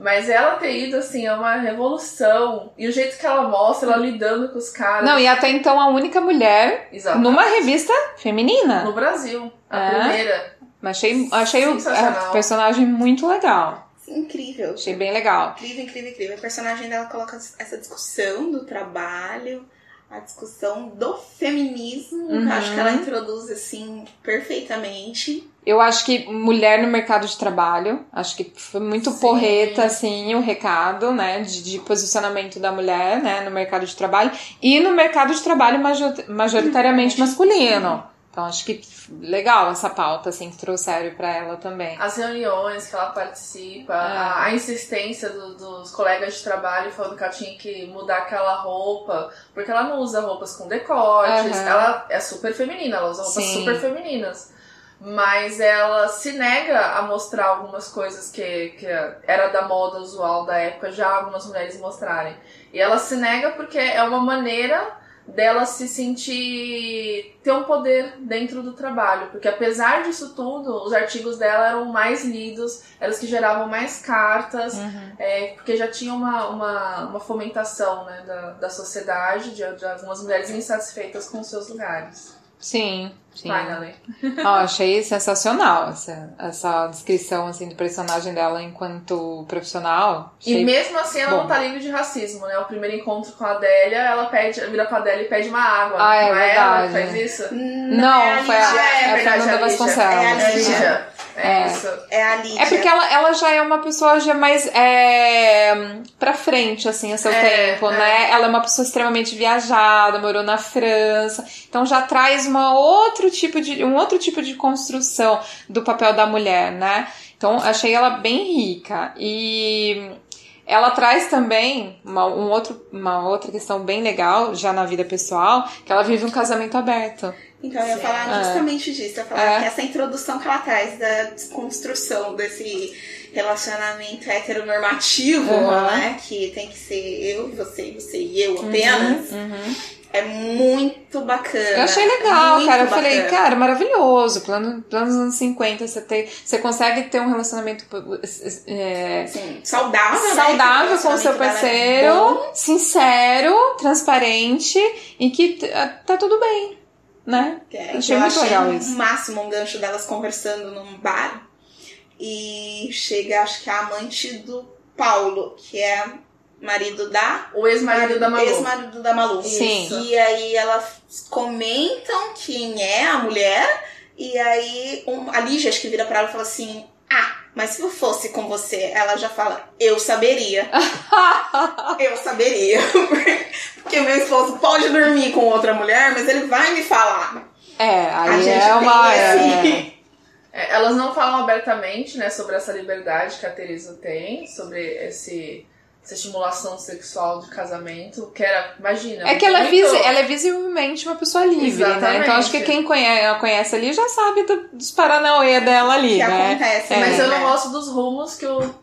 Mas ela ter ido, assim, é uma revolução. E o jeito que ela mostra, ela lidando com os caras. Não, e até então a única mulher Exatamente. numa revista feminina. No Brasil. A é. primeira. Mas achei, achei o personagem muito legal. Incrível. Achei bem legal. Incrível, incrível, incrível. O personagem dela coloca essa discussão do trabalho, a discussão do feminismo, uhum. acho que ela introduz assim perfeitamente. Eu acho que mulher no mercado de trabalho, acho que foi muito Sim. porreta, assim, o recado, né, de, de, posicionamento da mulher, né, no mercado de trabalho e no mercado de trabalho majoritariamente masculino. Então acho que legal essa pauta, assim, que trouxeram para ela também. As reuniões que ela participa, é. a, a, insistência do, dos colegas de trabalho falando que ela tinha que mudar aquela roupa, porque ela não usa roupas com decotes, uhum. ela é super feminina, ela usa roupas Sim. super femininas mas ela se nega a mostrar algumas coisas que, que era da moda usual da época, já algumas mulheres mostrarem. E ela se nega porque é uma maneira dela se sentir ter um poder dentro do trabalho, porque apesar disso tudo, os artigos dela eram mais lidos, eram os que geravam mais cartas, uhum. é, porque já tinha uma, uma, uma fomentação né, da, da sociedade, de, de algumas mulheres insatisfeitas com seus lugares. Sim, sim. Finally. oh, achei sensacional essa, essa descrição assim, do personagem dela enquanto profissional. Achei e mesmo assim ela bom. não tá livre de racismo, né? O primeiro encontro com a Adélia, ela pede, vira pra Adélia e pede uma água. Ah, é não verdade. é ela que faz isso? Não, não é foi a, é, é a Fernanda Vasconcelos. É a Lígia. É, isso. É a Lídia. É porque ela, ela já é uma pessoa já mais é, pra frente, assim, a seu é, tempo, né? Ela é uma pessoa extremamente viajada, morou na França, então já traz uma outro tipo de, um outro tipo de construção do papel da mulher, né? Então achei ela bem rica. E ela traz também uma, um outro, uma outra questão bem legal, já na vida pessoal, que ela vive um casamento aberto. Então, eu ia falar justamente disso. Eu ia falar é. que essa introdução que ela traz da desconstrução desse relacionamento heteronormativo, uhum. né? Que tem que ser eu, você, você e eu apenas. Uhum, uhum. É muito bacana. Eu achei legal, muito cara. Eu bacana. falei, cara, maravilhoso. Plano, planos anos 50, você, tem, você consegue ter um relacionamento é, Sim, saudável, né? saudável né? com o seu é parceiro, sincero, transparente e que tá tudo bem né? É, achei muito achei legal isso. máximo um gancho delas conversando num bar e chega, acho que a amante do Paulo, que é marido da. O ex-marido da Malu. Ex-marido da Malu. Sim. E aí elas comentam quem é a mulher, e aí um, a Lígia acho que vira pra ela e fala assim: mas se eu fosse com você, ela já fala, eu saberia. eu saberia. Porque meu esposo pode dormir com outra mulher, mas ele vai me falar. É, aí é uma. Esse... É, elas não falam abertamente, né, sobre essa liberdade que a Teresa tem, sobre esse essa estimulação sexual de casamento, que era, imagina. É que ela, muito... é, visi ela é visivelmente uma pessoa livre, Exatamente. né? Então acho que quem conhece, conhece ali já sabe do, dos paranauê dela ali, que né? acontece, é. Mas eu não gosto dos rumos que o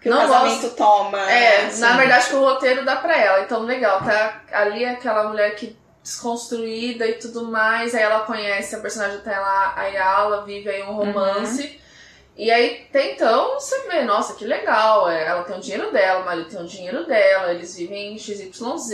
que não o casamento gosto... toma. É, assim. na verdade que o roteiro dá pra ela. Então, legal, tá ali aquela mulher que desconstruída e tudo mais. Aí ela conhece a personagem até lá, a Ayala, vive aí um romance. Uhum. E aí, até então, você vê, nossa, que legal, é, ela tem o dinheiro dela, o marido tem o dinheiro dela, eles vivem em XYZ,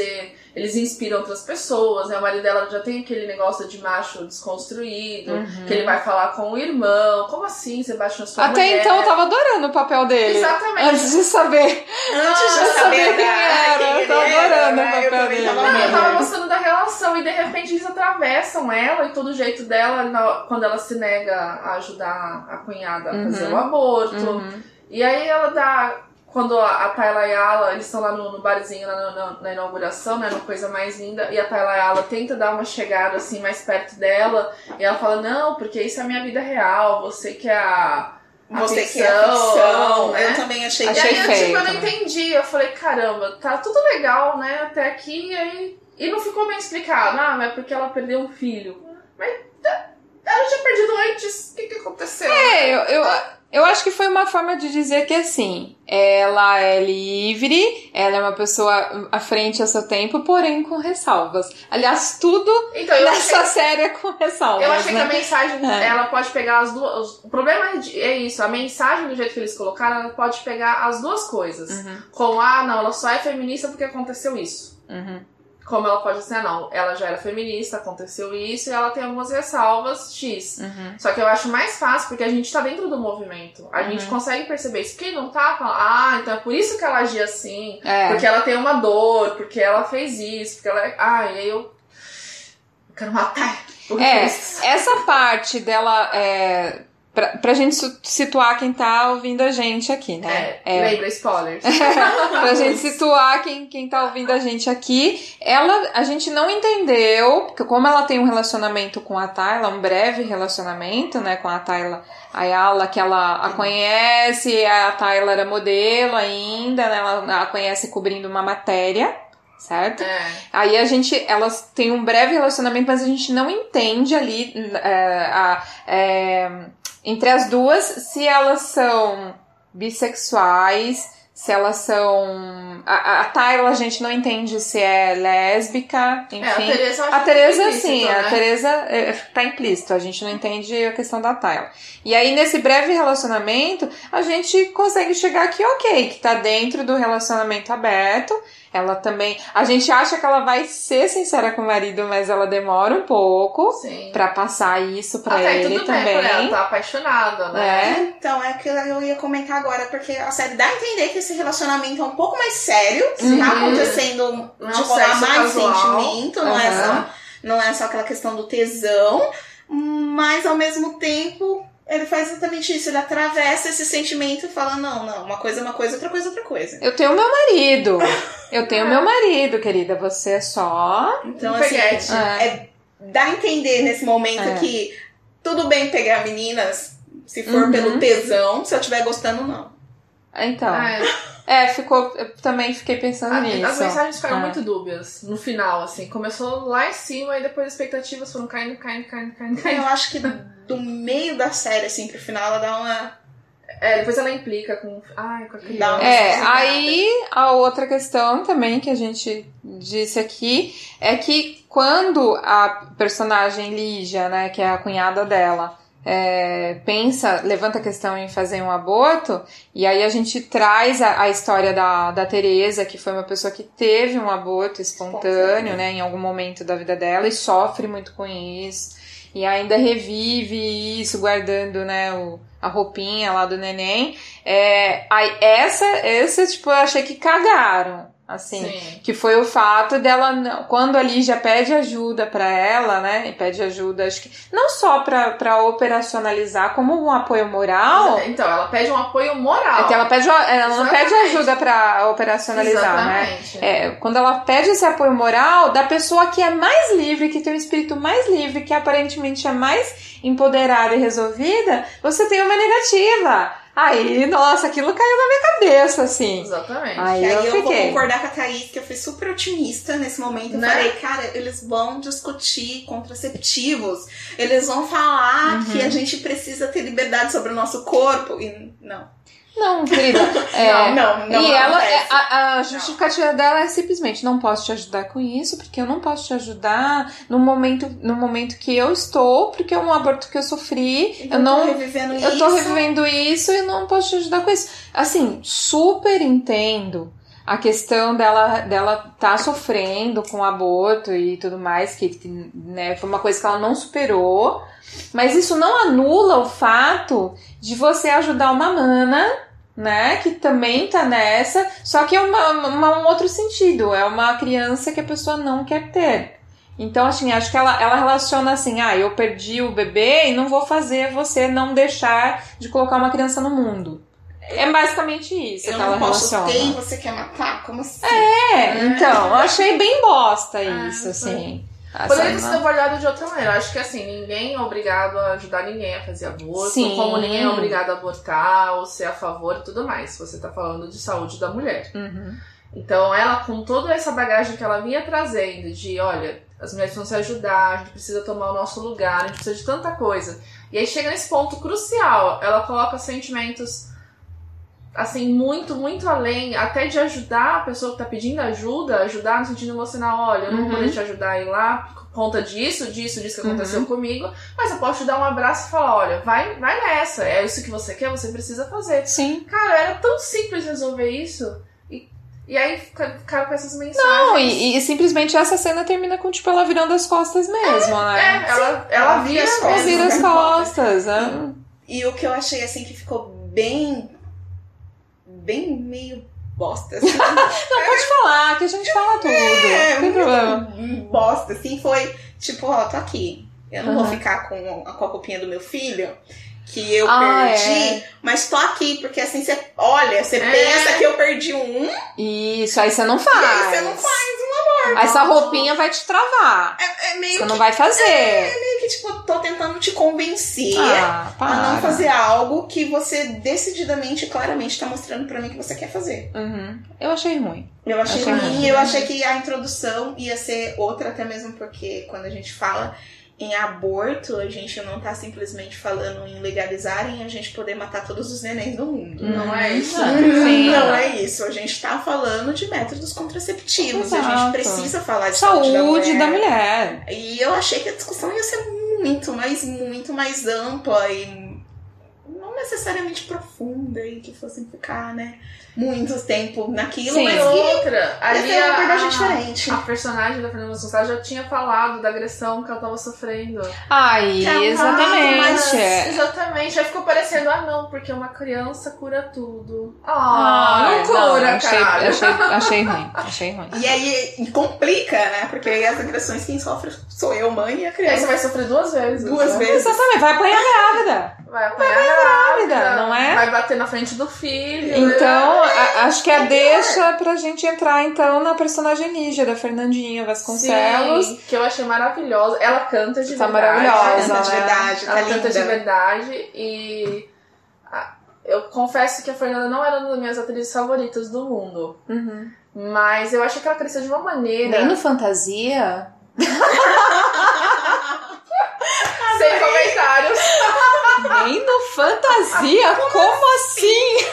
eles inspiram outras pessoas, né? O marido dela já tem aquele negócio de macho desconstruído, uhum. que ele vai falar com o irmão. Como assim você baixa na sua Até mulher? então eu tava adorando o papel dele. Exatamente. Antes de saber. Antes de saber quem era. Eu tava adorando o papel dele. Não, eu tava gostando da relação e de repente eles atravessam ela e todo o jeito dela quando ela se nega a ajudar a cunhada a uhum. Fazer o aborto. Uhum. E aí ela dá quando a, a Tayla Ayala, eles estão lá no, no barzinho, no, na, na, inauguração, né, uma coisa mais linda, e a Tayla Ayala tenta dar uma chegada assim mais perto dela, e ela fala, não, porque isso é a minha vida real, você que é a. a você ficção, que é a ficção, né? eu também achei Achei e aí, feio. Tipo, eu não entendi, eu falei, caramba, tá tudo legal, né, até aqui, e aí. E não ficou bem explicado, ah, mas é porque ela perdeu um filho. Mas ela tinha perdido antes, o que, que aconteceu? É, eu, eu eu acho que foi uma forma de dizer que assim, ela é livre, ela é uma pessoa à frente ao seu tempo, porém com ressalvas. Aliás, tudo então, nessa achei, série é com ressalvas. Eu achei né? que a mensagem, é. ela pode pegar as duas. O problema é isso, a mensagem do jeito que eles colocaram, ela pode pegar as duas coisas. Uhum. Com, ah, não, ela só é feminista porque aconteceu isso. Uhum como ela pode dizer, não, ela já era feminista, aconteceu isso, e ela tem algumas ressalvas X. Uhum. Só que eu acho mais fácil, porque a gente tá dentro do movimento. A uhum. gente consegue perceber isso. Quem não tá, fala, ah, então é por isso que ela agia assim, é. porque ela tem uma dor, porque ela fez isso, porque ela. É, ah, e aí eu. eu quero matar. É, essa parte dela. É Pra, pra gente situar quem tá ouvindo a gente aqui, né? É, é. lembra, spoilers. pra gente situar quem, quem tá ouvindo a gente aqui. Ela, a gente não entendeu, porque como ela tem um relacionamento com a Tayla, um breve relacionamento, né, com a Tayla Ayala, que ela a conhece, a Tayla era modelo ainda, né, ela a conhece cobrindo uma matéria certo? É. Aí a gente, elas têm um breve relacionamento, mas a gente não entende ali é, a, é, entre as duas se elas são bissexuais, se elas são. A, a Tayla a gente não entende se é lésbica, enfim. É, a Tereza, a Teresa sim, né? a Teresa é, tá implícito, a gente não entende a questão da Tayla. E aí, nesse breve relacionamento, a gente consegue chegar aqui, ok, que tá dentro do relacionamento aberto ela também. A gente acha que ela vai ser sincera com o marido, mas ela demora um pouco para passar isso para ele tudo também. Bem, ela tá apaixonada, né? É. Então, é aquilo que eu ia comentar agora, porque a série dá a entender que esse relacionamento é um pouco mais sério, uhum. tá acontecendo não de rolar mais casual. sentimento, não, uhum. é só, não é só aquela questão do tesão, mas ao mesmo tempo ele faz exatamente isso, ele atravessa esse sentimento e fala: não, não, uma coisa é uma coisa, outra coisa é outra coisa. Eu tenho meu marido. Eu tenho meu marido, querida. Você é só. Então, um assim, é. é, dá a entender nesse momento é. que tudo bem pegar meninas, se for uhum. pelo tesão, se eu estiver gostando, não. Então. Ah, é. é, ficou. Eu também fiquei pensando a, nisso. As mensagens ficaram é. muito dúbias no final, assim. Começou lá em cima e depois as expectativas foram caindo, caindo, caindo, caindo. caindo. Eu acho que do meio da série, assim, pro final, ela dá uma. É, depois ela implica com. Ai, com a criança. É, aí a outra questão também que a gente disse aqui é que quando a personagem Lígia, né, que é a cunhada dela, é, pensa, levanta a questão em fazer um aborto, e aí a gente traz a, a história da, da Tereza, que foi uma pessoa que teve um aborto espontâneo, né, em algum momento da vida dela, e sofre muito com isso, e ainda revive isso, guardando, né, o, a roupinha lá do neném. É, aí essa, essa, tipo, eu achei que cagaram assim, Sim. que foi o fato dela quando a Lígia pede ajuda para ela, né, e pede ajuda, acho que não só para operacionalizar como um apoio moral. Então, ela pede um apoio moral. É que ela pede, ela Exatamente. não pede ajuda para operacionalizar, né? Exatamente. né? É, quando ela pede esse apoio moral da pessoa que é mais livre, que tem um espírito mais livre, que aparentemente é mais empoderada e resolvida, você tem uma negativa. Aí, nossa, aquilo caiu na minha cabeça, assim. Exatamente. Aí, aí eu, eu vou concordar com a Thaís, que eu fui super otimista nesse momento. Eu né? falei, cara, eles vão discutir contraceptivos. Eles vão falar uhum. que a gente precisa ter liberdade sobre o nosso corpo. E não. Não, querida. É, não, não, não. E ela, é, a, a, justificativa não. dela é simplesmente: não posso te ajudar com isso, porque eu não posso te ajudar no momento, no momento que eu estou, porque é um aborto que eu sofri. Então, eu não. Tô revivendo eu tô revivendo isso e não posso te ajudar com isso. Assim, super entendo a questão dela dela tá sofrendo com aborto e tudo mais, que né, foi uma coisa que ela não superou. Mas isso não anula o fato de você ajudar uma mana, né? Que também tá nessa, só que é uma, uma, um outro sentido. É uma criança que a pessoa não quer ter. Então, assim, acho que ela, ela relaciona assim: ah, eu perdi o bebê e não vou fazer você não deixar de colocar uma criança no mundo. É basicamente isso eu que ela relaciona. Ter, você quer matar? Como assim? É, é. então, eu achei bem bosta ah, isso, assim. Poderia ter sido abordado de outra maneira. Eu acho que assim, ninguém é obrigado a ajudar ninguém a fazer aborto, Sim. como ninguém é obrigado a abortar ou ser a favor e tudo mais. Você tá falando de saúde da mulher. Uhum. Então, ela, com toda essa bagagem que ela vinha trazendo, de olha, as mulheres vão se ajudar, a gente precisa tomar o nosso lugar, a gente precisa de tanta coisa. E aí chega nesse ponto crucial, ela coloca sentimentos assim, muito, muito além, até de ajudar a pessoa que tá pedindo ajuda, ajudar no sentido emocional, olha, eu não uhum. vou poder te ajudar a ir lá por conta disso, disso, disso que aconteceu uhum. comigo, mas eu posso te dar um abraço e falar, olha, vai, vai nessa, é isso que você quer, você precisa fazer. Sim. Cara, era tão simples resolver isso. E, e aí ficaram com essas mensagens. Não, e, e, simplesmente essa cena termina com, tipo, ela virando as costas mesmo, é, né? É, ela, ela, vira as costas. Ela vira as costas. É. E o que eu achei, assim, que ficou bem bem meio bosta. Assim. não, pode falar, que a gente fala tudo. É, não tem problema. Bosta, assim, foi tipo, ó, tô aqui. Eu não uhum. vou ficar com a, com a roupinha do meu filho que eu ah, perdi, é. mas tô aqui, porque assim, você olha, você é. pensa que eu perdi um. Isso, aí você não faz. E aí você não faz um Essa roupinha vai te travar. É, é meio você que, não vai fazer. É, meio que, tipo, tô tentando te convencer ah, a não fazer algo que você decididamente, claramente tá mostrando para mim que você quer fazer. Uhum. Eu achei ruim. Eu achei, achei ruim, ruim, eu achei que a introdução ia ser outra, até mesmo porque quando a gente fala em aborto, a gente não tá simplesmente falando em legalizarem a gente poder matar todos os nenéns do mundo. Não é uhum. isso. Sim. Não é isso. A gente tá falando de métodos contraceptivos. Exato. A gente precisa falar de saúde, saúde da, mulher. da mulher. E eu achei que a discussão ia ser muito, mas muito mais ampla e não necessariamente profunda e que fosse ficar, né? Muito tempo naquilo, Sim. mas outra. Ali é uma abordagem diferente. A personagem da Fernanda Gonçalves já tinha falado da agressão que ela tava sofrendo. Ai, é exatamente. Mas, exatamente. Aí ficou parecendo, ah não, porque uma criança cura tudo. Ah, não cura, não, achei, cara. Achei, achei ruim, achei ruim. E aí complica, né? Porque aí as agressões quem sofre sou eu, mãe e a criança. Aí você vai sofrer duas vezes. Duas né? vezes. Exatamente, vai apanhar grávida. Vai apanhar grávida, grávida, não é? Vai bater na frente do filho. Então, a, acho que é a deixa pra gente entrar então na personagem Lígia, da Fernandinha Vasconcelos. Sim, que eu achei maravilhosa. Ela canta de tá verdade. maravilhosa, canta de né? verdade, tá Ela linda. canta de verdade e eu confesso que a Fernanda não era uma das minhas atrizes favoritas do mundo. Uhum. Mas eu acho que ela cresceu de uma maneira. Nem no Fantasia. Sem comentários. Nem no Fantasia? Como assim?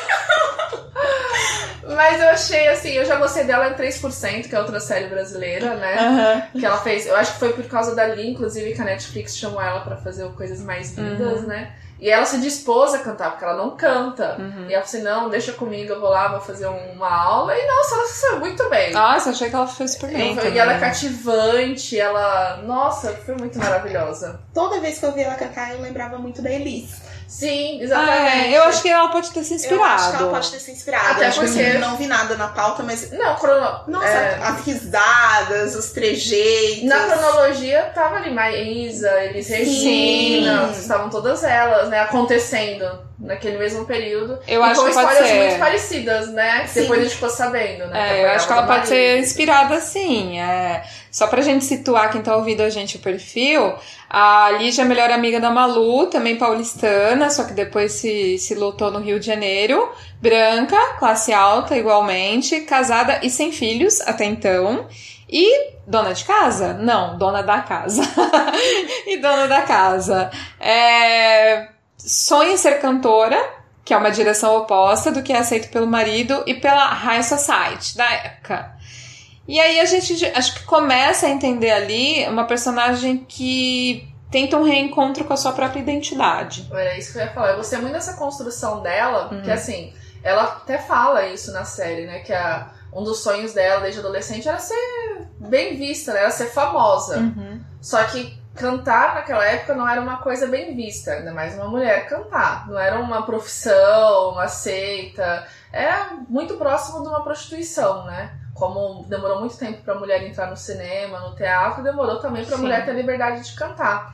Mas eu achei assim, eu já gostei dela em 3%, que é outra série brasileira, né? Uhum. Que ela fez. Eu acho que foi por causa dali, inclusive, que a Netflix chamou ela para fazer coisas mais lindas, uhum. né? E ela se dispôs a cantar, porque ela não canta. Uhum. E ela falou assim: não, deixa comigo, eu vou lá, vou fazer uma aula. E nossa, ela saiu muito bem. Nossa, achei que ela fez super bem. E, e ela é cativante, ela. Nossa, foi muito maravilhosa. Toda vez que eu vi ela cantar, eu lembrava muito da Elise. Sim, exatamente. É, eu acho que ela pode ter se inspirado. Eu acho que ela pode ter se inspirado. Até porque eu não vi nada na pauta, mas. Não, crono... Nossa, é... as risadas, os trejeitos. Na cronologia tava ali Maísa, Elis Regina, estavam todas elas, né, acontecendo naquele mesmo período. Eu e acho com que histórias pode ser. muito parecidas, né? Sim. Depois a gente ficou sabendo, né? É, eu acho que ela pode ser inspirada sim. É. Só pra gente situar quem tá ouvindo a gente o perfil, a Lígia é melhor amiga da Malu, também paulistana, só que depois se, se lutou no Rio de Janeiro. Branca, classe alta igualmente, casada e sem filhos até então. E dona de casa? Não, dona da casa. e dona da casa. É sonha em ser cantora, que é uma direção oposta do que é aceito pelo marido e pela high society da época. E aí a gente acho que começa a entender ali uma personagem que tenta um reencontro com a sua própria identidade. Era isso que eu ia falar. Eu gostei muito dessa construção dela, uhum. que assim, ela até fala isso na série, né? Que a, um dos sonhos dela desde adolescente era ser bem vista, né? Era ser famosa. Uhum. Só que cantar naquela época não era uma coisa bem vista, ainda mais uma mulher cantar. Não era uma profissão, uma seita. Era muito próximo de uma prostituição, né? Como demorou muito tempo para a mulher entrar no cinema, no teatro, demorou também para a mulher ter liberdade de cantar.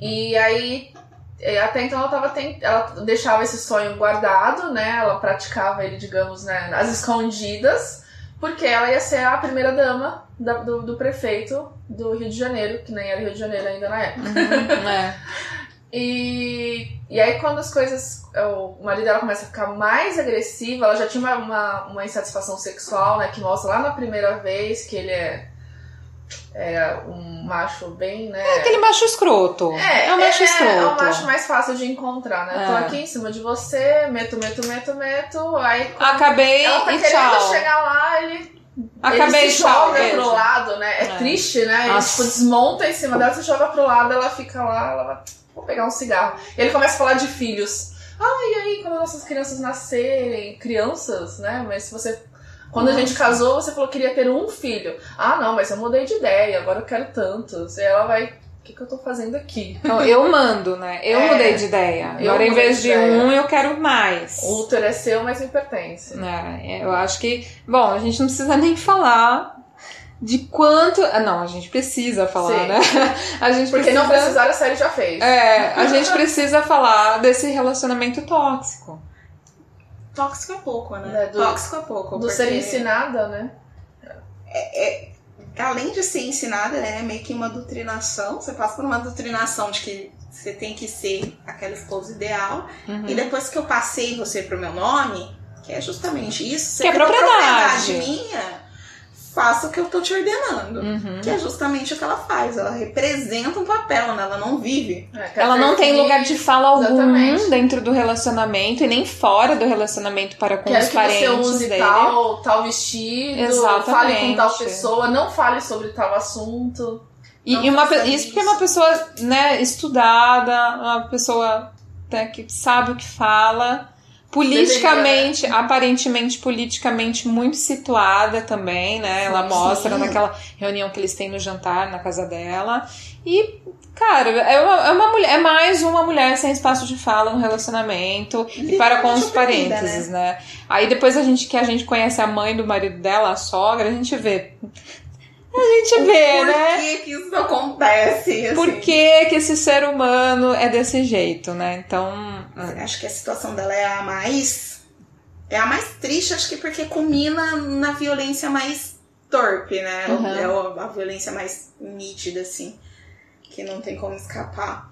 E aí, é, até então ela tava tent... ela deixava esse sonho guardado, né? Ela praticava ele, digamos, né, às escondidas, porque ela ia ser a primeira dama do, do, prefeito do Rio de Janeiro, que nem era Rio de Janeiro ainda na época. Uhum, é. e, e aí quando as coisas. O marido dela começa a ficar mais agressivo, ela já tinha uma, uma, uma insatisfação sexual, né? Que mostra lá na primeira vez que ele é é um macho bem, né? É aquele macho escroto. É, é um macho é, escroto. É o macho mais fácil de encontrar, né? É. Tô aqui em cima de você, meto, meto, meto, meto. Aí Acabei ela tá e querendo tchau. chegar lá, ele. Acabei ele se joga pro lado, né? É, é. triste, né? Ele tipo, desmonta em cima dela, se joga pro lado, ela fica lá, ela vai. Vou pegar um cigarro. Ele começa a falar de filhos. Ah, e aí, quando nossas crianças nascerem, crianças, né? Mas se você quando a gente casou, você falou que queria ter um filho. Ah, não, mas eu mudei de ideia, agora eu quero tantos. E ela vai. O que, que eu tô fazendo aqui? Então, eu mando, né? Eu é, mudei de ideia. Agora, em vez de, de um, eu quero mais. O útero é seu, mas me pertence. É, eu acho que. Bom, a gente não precisa nem falar de quanto. Ah, não, a gente precisa falar, Sim. né? A gente Porque precisa... não precisar, a série já fez. É, a gente precisa falar desse relacionamento tóxico. Tóxico é pouco, né? É, do, Tóxico é pouco. Do ser ensinada, né? É, é, além de ser ensinada, é meio que uma doutrinação. Você passa por uma doutrinação de que você tem que ser aquela esposa ideal. Uhum. E depois que eu passei você pro meu nome, que é justamente isso, você que é propriedade. propriedade minha faça o que eu tô te ordenando. Uhum. Que é justamente o que ela faz. Ela representa um papel, né? Ela não vive. É, ela não tem lugar de fala algum Exatamente. dentro do relacionamento e nem fora do relacionamento para com Quero os parentes que você use dele. Tal, tal vestido, Exatamente. fale com tal pessoa, não fale sobre tal assunto. E, e uma, isso porque é uma pessoa né, estudada, uma pessoa né, que sabe o que fala politicamente, Deveria, aparentemente politicamente muito situada também, né? Ela mostra Sim. naquela reunião que eles têm no jantar na casa dela. E, cara, é uma, é uma mulher, é mais uma mulher sem espaço de fala no relacionamento e para com os parênteses, né? né? Aí depois a gente que a gente conhece a mãe do marido dela, a sogra, a gente vê a gente vê, por né? Por que, que isso acontece? Assim? Por que, que esse ser humano é desse jeito, né? Então. Acho que a situação dela é a mais. É a mais triste, acho que porque culmina na violência mais torpe, né? Uhum. É a violência mais nítida, assim. Que não tem como escapar.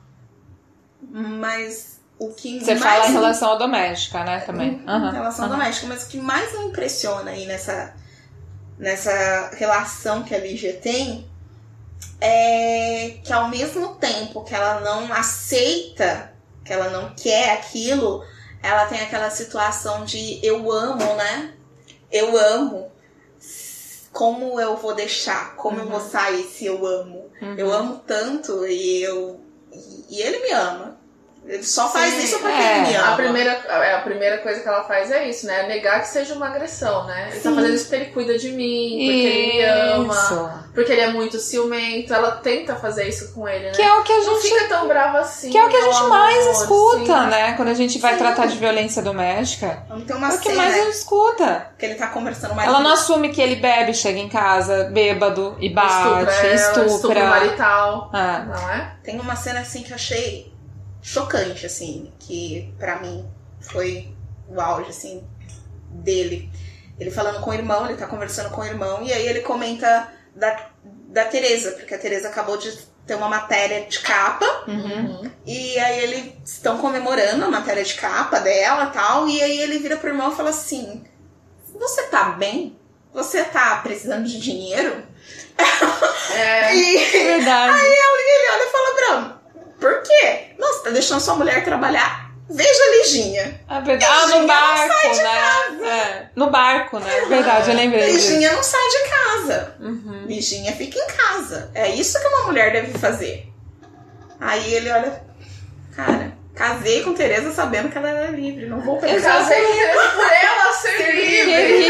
Mas o que Você mais fala em relação à doméstica, né? Também. Uhum. Em relação à doméstica, mas o que mais me impressiona aí nessa nessa relação que a Lígia tem é que ao mesmo tempo que ela não aceita, que ela não quer aquilo, ela tem aquela situação de eu amo, né? Eu amo. Como eu vou deixar? Como uhum. eu vou uhum. sair se eu amo? Uhum. Eu amo tanto e eu e ele me ama. Ele só Sim, faz isso porque é, ele me ama. A primeira, a primeira coisa que ela faz é isso, né? É negar que seja uma agressão, né? Ele tá Sim. tá fazendo isso porque ele cuida de mim, porque isso. ele me ama, porque ele é muito ciumento. Ela tenta fazer isso com ele, né? Que é o que a gente. Não fica tão brava assim. Que é o que a gente amor, mais escuta, né? Quando a gente vai Sim. tratar de violência doméstica. Não tem uma é o que mais né? escuta. Que ele tá conversando mais. Ela não assume que ele bebe, chega em casa, bêbado e bate, estupra. Ela, estupra. estupro marital. Ah. Não é? Tem uma cena assim que eu achei chocante, assim, que para mim foi o auge, assim, dele. Ele falando com o irmão, ele tá conversando com o irmão, e aí ele comenta da, da Tereza, porque a Tereza acabou de ter uma matéria de capa, uhum. e aí eles estão comemorando a matéria de capa dela tal, e aí ele vira pro irmão e fala assim: Você tá bem? Você tá precisando de dinheiro? É, e, verdade. Aí ele olha e fala pra por quê? Nossa, tá deixando sua mulher trabalhar Veja a Liginha. É verdade. Ah, no barco, né? É. No barco, né? É verdade, eu lembrei. Liginha não sai de casa. Uhum. Liginha fica em casa. É isso que uma mulher deve fazer. Aí ele olha, cara, Casei com Tereza sabendo que ela era livre. Não vou pegar. Casei com Tereza por ela ser livre.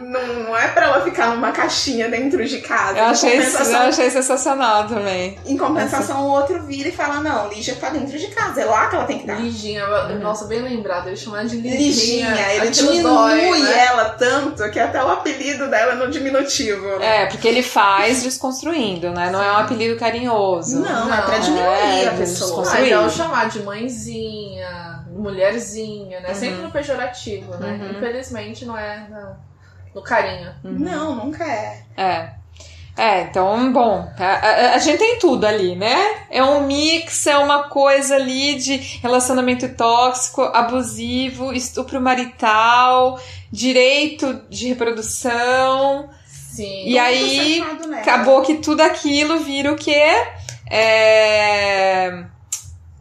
não, não é pra ela ficar numa caixinha dentro de casa. Eu achei, eu achei sensacional também. Em compensação, o outro vira e fala: Não, Lígia tá dentro de casa. É lá que ela tem que estar. Liginha, uhum. nossa, bem lembrado. Ele chamava de Liginha. Liginha. Ele diminui dói, né? ela tanto que até o apelido dela é no diminutivo. É, porque ele faz desconstruindo, né? Não é um apelido carinhoso. Não, não é pra diminuir é, a pessoa. Ah, então chamar de mãezinha, mulherzinha, né? Uhum. Sempre no pejorativo, né? Uhum. Infelizmente não é no, no carinho. Uhum. Não, nunca é. É. É, então, bom, a, a, a, gente tem tudo ali, né? É um mix, é uma coisa ali de relacionamento tóxico, abusivo, estupro marital, direito de reprodução. Sim. E aí, acabou que tudo aquilo vira o quê? É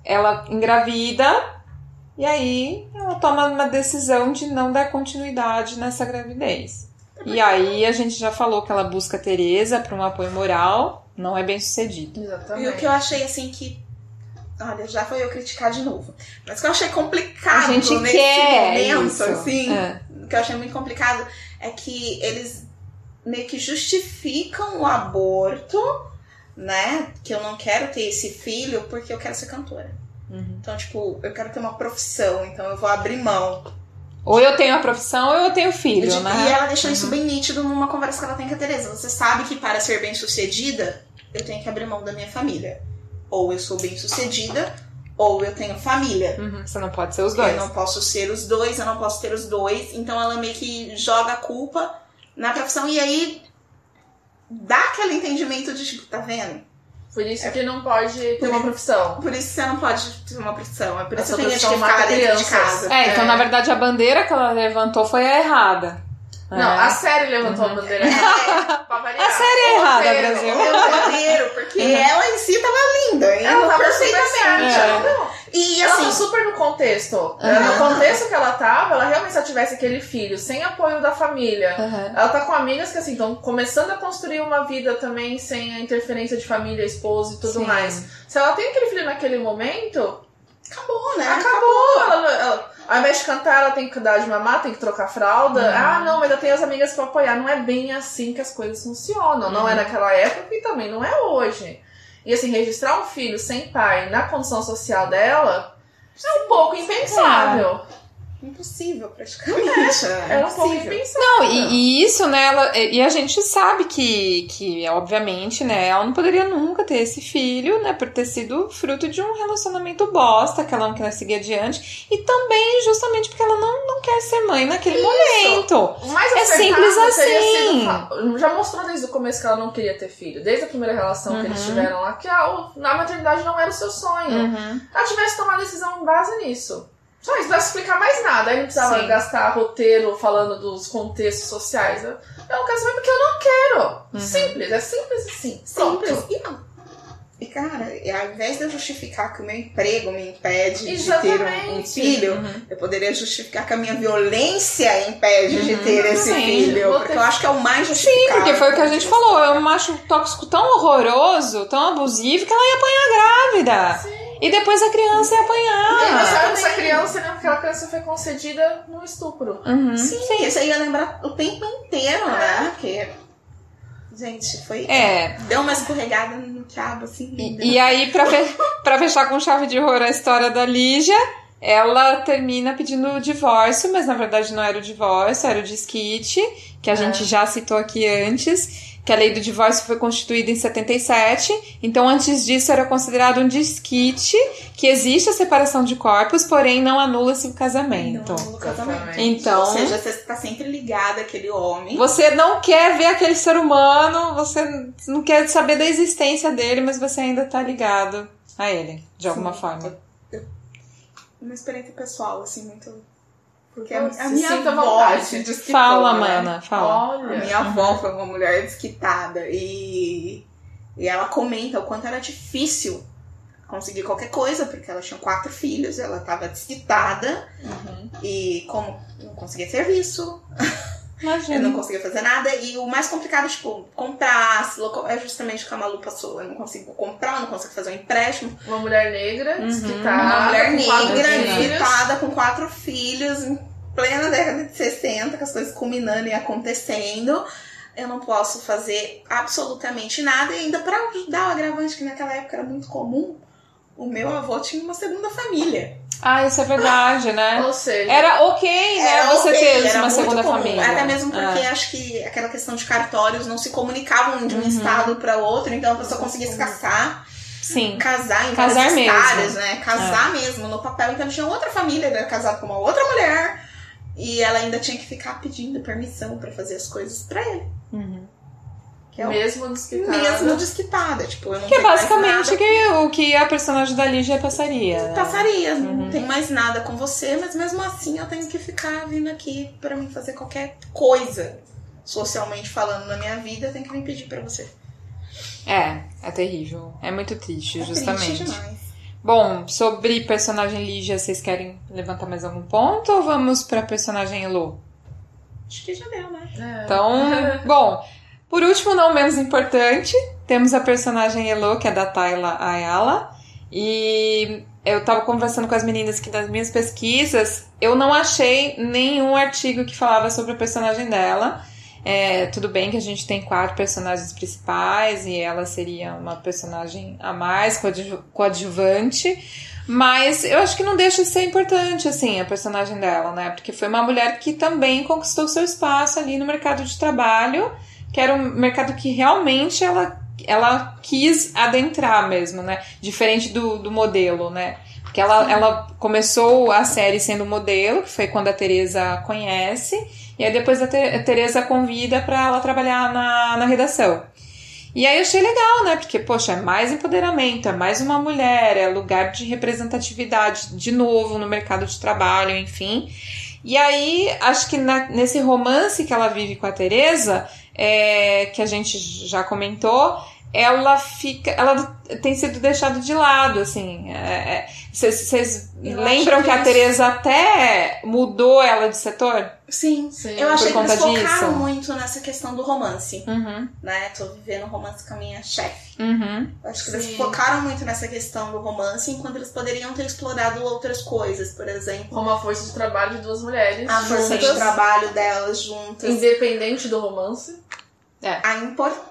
ela engravida e aí ela toma uma decisão de não dar continuidade nessa gravidez. E aí a gente já falou que ela busca a Tereza para um apoio moral, não é bem sucedido. Exatamente. E o que eu achei assim que Olha, já foi eu criticar de novo. Mas o que eu achei complicado a gente nesse quer momento, isso. assim, é. o que eu achei muito complicado é que eles meio que justificam o aborto né? Que eu não quero ter esse filho porque eu quero ser cantora. Uhum. Então, tipo, eu quero ter uma profissão, então eu vou abrir mão. Ou eu tenho a profissão ou eu tenho filho, e, né? E ela deixou uhum. isso bem nítido numa conversa que ela tem com a Tereza. Você sabe que para ser bem sucedida, eu tenho que abrir mão da minha família. Ou eu sou bem sucedida, ou eu tenho família. Uhum. Você não pode ser os dois. Eu não posso ser os dois, eu não posso ter os dois. Então ela meio que joga a culpa na profissão. E aí dá aquele entendimento de tipo, tá vendo? Por isso é. que não pode ter uma profissão. Por isso que você não pode ter uma profissão. É por isso que tem que ficar dentro de casa. É, então é. na verdade a bandeira que ela levantou foi a errada. Não, é. a série levantou uhum. a bandeira errada. a série é errada, Brasil. O porque uhum. ela em si tava linda. Ela tava perfeitamente. É. E ela assim, tá super no contexto. Uhum. No contexto que ela tava, ela realmente se ela tivesse aquele filho, sem apoio da família. Uhum. Ela tá com amigas que assim estão começando a construir uma vida também sem a interferência de família, esposo e tudo Sim. mais. Se ela tem aquele filho naquele momento, acabou, né? Acabou. acabou. Ela, ela, ao invés de cantar, ela tem que dar de mamar, tem que trocar fralda. Uhum. Ah, não, mas eu tenho as amigas pra apoiar. Não é bem assim que as coisas funcionam. Não é naquela época e também não é hoje. E assim, registrar um filho sem pai na condição social dela é um pouco impensável. É. Impossível, praticamente. É, é um pouco impensável. Não, e, e, isso, né, ela, e a gente sabe que, que, obviamente, né, ela não poderia nunca ter esse filho, né, por ter sido fruto de um relacionamento bosta, que ela não quer seguir adiante, e também justamente porque ela não, não quer ser mãe naquele isso. momento. Mas é simples assim. Sido, já mostrou desde o começo que ela não queria ter filho, desde a primeira relação uhum. que eles uhum. tiveram lá, que a, a maternidade não era o seu sonho. Uhum. Ela tivesse tomado decisão em base nisso. Só isso, não vai explicar mais nada. Aí não precisava Sim. gastar roteiro falando dos contextos sociais. Eu, não quero saber porque eu não quero. Uhum. Simples, é simples assim. Simples. E não. E, cara, ao invés de eu justificar que o meu emprego me impede Exatamente. de ter um, um filho, uhum. eu poderia justificar que a minha violência impede uhum. de ter esse filho. Porque eu acho que é o mais justificável. Sim, porque foi o que a gente falou. É um macho tóxico tão horroroso, tão abusivo, que ela ia apanhar grávida. Sim. E depois a criança ia apanhar. E você sabe essa criança, né? Porque aquela criança foi concedida no estupro. Uhum. Sim, Sim, isso aí ia lembrar o tempo inteiro, é. né? Porque. Gente, foi. É. Deu uma escorregada no cabo, assim. E, e aí, pra, fe pra fechar com chave de ouro a história da Lígia, ela termina pedindo o divórcio, mas na verdade não era o divórcio, era o desquite, que a é. gente já citou aqui antes que a lei do divórcio foi constituída em 77, então antes disso era considerado um desquite, que existe a separação de corpos, porém não anula-se o casamento. Não anula o casamento. Então, Ou seja, você está sempre ligada àquele homem. Você não quer ver aquele ser humano, você não quer saber da existência dele, mas você ainda está ligado a ele, de alguma Sim. forma. Uma experiência pessoal, assim, muito porque a, a minha avó. Fala, né? mana, fala. Olha. A minha avó foi uma mulher desquitada e, e ela comenta o quanto era difícil conseguir qualquer coisa, porque ela tinha quatro filhos, ela estava desquitada. Uhum. E como não conseguia serviço. Imagina. Eu não conseguia fazer nada. E o mais complicado, tipo, comprar, se local... é justamente o que a Malu passou. Eu não consigo comprar, eu não consigo fazer um empréstimo. Uma mulher negra, uhum. desquitada. Uma mulher negra, desquitada, com quatro filhos, em plena década de 60, com as coisas culminando e acontecendo. Eu não posso fazer absolutamente nada. E ainda para ajudar o agravante, que naquela época era muito comum, o meu avô tinha uma segunda família. Ah, isso é verdade, né? Ou seja, era ok, né? Era você okay, ter uma segunda comum. família. Até mesmo porque é. acho que aquela questão de cartórios não se comunicavam de um uhum. estado para outro, então a pessoa conseguia se casar. Sim. Casar em Casar mesmo. Estados, né? Casar é. mesmo no papel. Então tinha outra família, era casado com uma outra mulher. E ela ainda tinha que ficar pedindo permissão para fazer as coisas para ele. Uhum. É mesmo desquitada. Mesmo desquitada. Tipo, eu não que é basicamente que, o que a personagem da Lígia passaria. Né? Passaria. Uhum. Não tem mais nada com você, mas mesmo assim eu tenho que ficar vindo aqui para mim fazer qualquer coisa. Socialmente falando na minha vida, eu tenho que me pedir para você. É, é terrível. É muito triste, é justamente. Triste demais. Bom, sobre personagem Lígia, vocês querem levantar mais algum ponto ou vamos pra personagem Elo? Acho que já deu, né? É. Então, bom, por último, não menos importante, temos a personagem Elo, que é da Tayla Ayala. E eu tava conversando com as meninas que nas minhas pesquisas eu não achei nenhum artigo que falava sobre a personagem dela. É, tudo bem que a gente tem quatro personagens principais e ela seria uma personagem a mais, coadjuvante, mas eu acho que não deixa de ser importante, assim, a personagem dela, né? Porque foi uma mulher que também conquistou seu espaço ali no mercado de trabalho que era um mercado que realmente ela, ela quis adentrar mesmo, né? Diferente do, do modelo, né? Porque ela, ela começou a série sendo modelo, que foi quando a Teresa conhece, e aí depois a, a Teresa convida para ela trabalhar na, na redação. E aí eu achei legal, né? Porque, poxa, é mais empoderamento, é mais uma mulher, é lugar de representatividade de novo no mercado de trabalho, enfim. E aí, acho que na, nesse romance que ela vive com a Teresa, é, que a gente já comentou, ela fica, ela tem sido deixada de lado, assim. Vocês é, é lembram que, que a Teresa até mudou ela de setor? Sim, sim. Eu achei que eles focaram muito nessa questão do romance. Uhum. Né? Tô vivendo romance com a minha chefe. Uhum. Acho que sim. eles focaram muito nessa questão do romance, enquanto eles poderiam ter explorado outras coisas, por exemplo. Como a força de trabalho de duas mulheres. A força de trabalho delas juntas. Independente do romance. É. A importância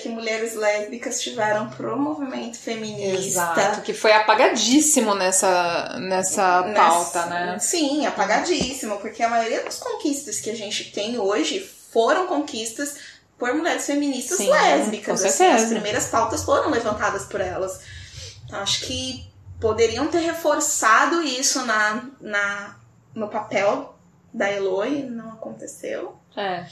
que mulheres lésbicas tiveram pro movimento feminista. Exato, que foi apagadíssimo nessa, nessa pauta, né? Sim, apagadíssimo, porque a maioria das conquistas que a gente tem hoje foram conquistas por mulheres feministas Sim, lésbicas. Com assim, as primeiras pautas foram levantadas por elas. Então, acho que poderiam ter reforçado isso na, na, no papel da Eloy, não aconteceu. É.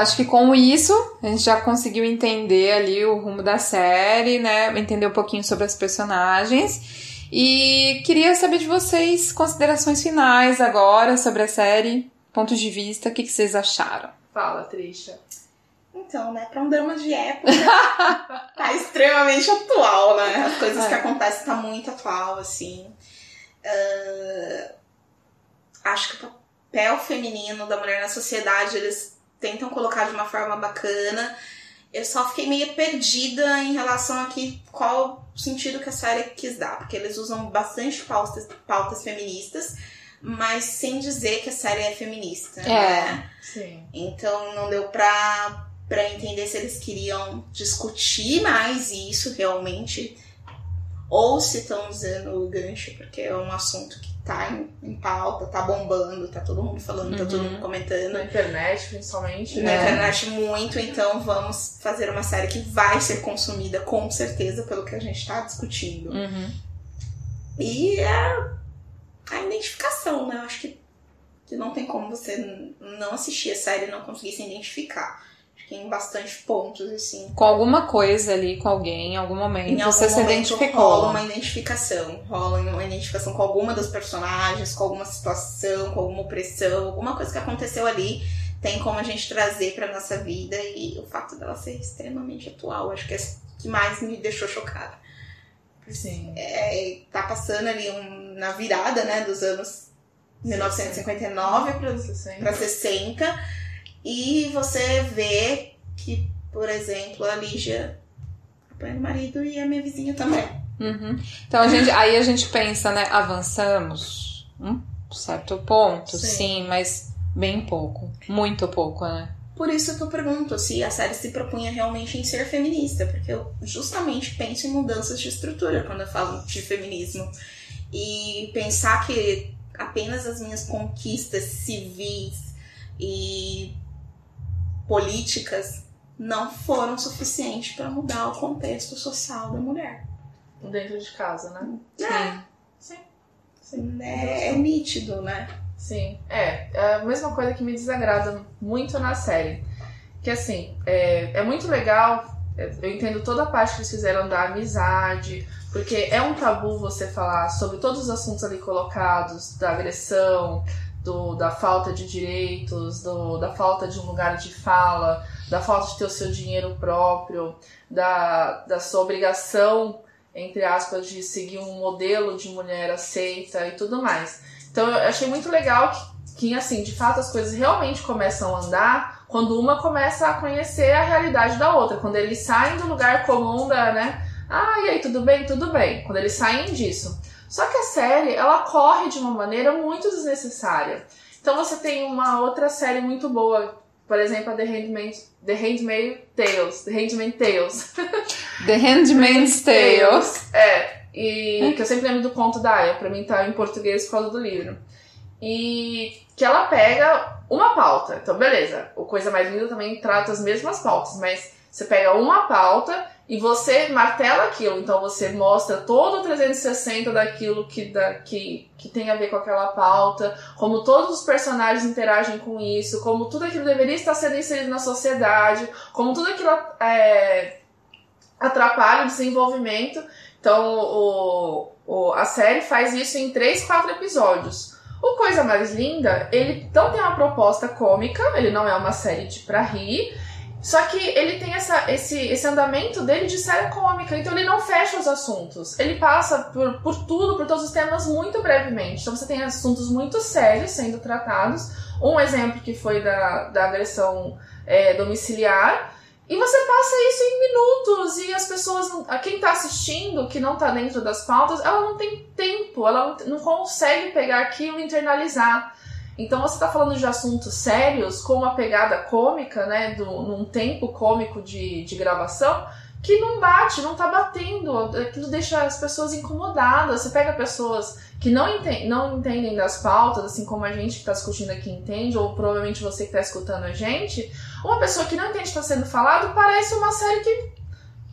acho que com isso a gente já conseguiu entender ali o rumo da série, né? Entender um pouquinho sobre as personagens. E queria saber de vocês considerações finais agora sobre a série, pontos de vista, o que, que vocês acharam? Fala, Trisha. Então, né, pra um drama de época, tá extremamente atual, né? As coisas é. que acontecem tá muito atual, assim. Uh, acho que o papel feminino da mulher na sociedade, eles tentam colocar de uma forma bacana. Eu só fiquei meio perdida em relação a que, qual sentido que a série quis dar, porque eles usam bastante pautas, pautas feministas, mas sem dizer que a série é feminista. É, né? sim. Então não deu pra, pra entender se eles queriam discutir mais isso realmente, ou se estão usando o gancho, porque é um assunto que tá em, em, pauta, tá bombando, tá todo mundo falando, uhum. tá todo mundo uhum. comentando. Na internet, principalmente. Na é. internet muito, então vamos fazer uma série que vai ser consumida com certeza pelo que a gente tá discutindo. Uhum. E a, a identificação, né? Eu acho que, que não tem como você não assistir a série e não conseguir se identificar. Em bastante pontos, assim. Com alguma coisa ali, com alguém, em algum momento, em algum você momento se identificou. Rola uma identificação. Rola uma identificação com alguma dos personagens, com alguma situação, com alguma opressão, alguma coisa que aconteceu ali. Tem como a gente trazer pra nossa vida e o fato dela ser extremamente atual. Acho que é o que mais me deixou chocada. Sim. É, tá passando ali um, na virada, né, dos anos 1959 para 60 e você vê que, por exemplo, a Lígia apanha o marido e a minha vizinha também. Uhum. Então a gente, aí a gente pensa, né? Avançamos um certo ponto, sim. sim, mas bem pouco. Muito pouco, né? Por isso que eu pergunto se a série se propunha realmente em ser feminista, porque eu justamente penso em mudanças de estrutura quando eu falo de feminismo. E pensar que apenas as minhas conquistas civis e políticas não foram suficientes para mudar o contexto social da mulher. Dentro de casa, né? É. Sim. Sim. É, é nítido, né? Sim. É, é a mesma coisa que me desagrada muito na série. Que assim, é, é muito legal, é, eu entendo toda a parte que eles fizeram da amizade, porque é um tabu você falar sobre todos os assuntos ali colocados, da agressão, do, da falta de direitos, do, da falta de um lugar de fala, da falta de ter o seu dinheiro próprio, da, da sua obrigação, entre aspas, de seguir um modelo de mulher aceita e tudo mais. Então eu achei muito legal que, que assim, de fato as coisas realmente começam a andar quando uma começa a conhecer a realidade da outra, quando eles saem do lugar comum da, né? Ah, e aí, tudo bem? Tudo bem. Quando eles saem disso. Só que a série, ela corre de uma maneira muito desnecessária. Então você tem uma outra série muito boa, por exemplo, a The Handmaid's, The Tales. The Handmaid's Tales. The Handmaid's Tales. É, e que eu sempre lembro do conto da Aya, pra mim tá em português por causa do livro. E que ela pega uma pauta. Então, beleza, o Coisa Mais Linda também trata as mesmas pautas, mas você pega uma pauta e você martela aquilo, então você mostra todo o 360 daquilo que, da, que, que tem a ver com aquela pauta, como todos os personagens interagem com isso, como tudo aquilo deveria estar sendo inserido na sociedade, como tudo aquilo é, atrapalha o desenvolvimento. Então o, o, a série faz isso em três, quatro episódios. O Coisa Mais Linda, ele não tem uma proposta cômica, ele não é uma série de pra rir, só que ele tem essa, esse, esse andamento dele de série cômica, então ele não fecha os assuntos. Ele passa por, por tudo, por todos os temas muito brevemente. Então você tem assuntos muito sérios sendo tratados. Um exemplo que foi da, da agressão é, domiciliar. E você passa isso em minutos e as pessoas, quem está assistindo, que não está dentro das pautas, ela não tem tempo, ela não consegue pegar aquilo e internalizar. Então você está falando de assuntos sérios com uma pegada cômica, né, do, num tempo cômico de, de gravação, que não bate, não tá batendo. Aquilo deixa as pessoas incomodadas. Você pega pessoas que não, ente não entendem das pautas, assim como a gente que está discutindo aqui entende, ou provavelmente você que está escutando a gente. Uma pessoa que não entende o que está sendo falado parece uma série que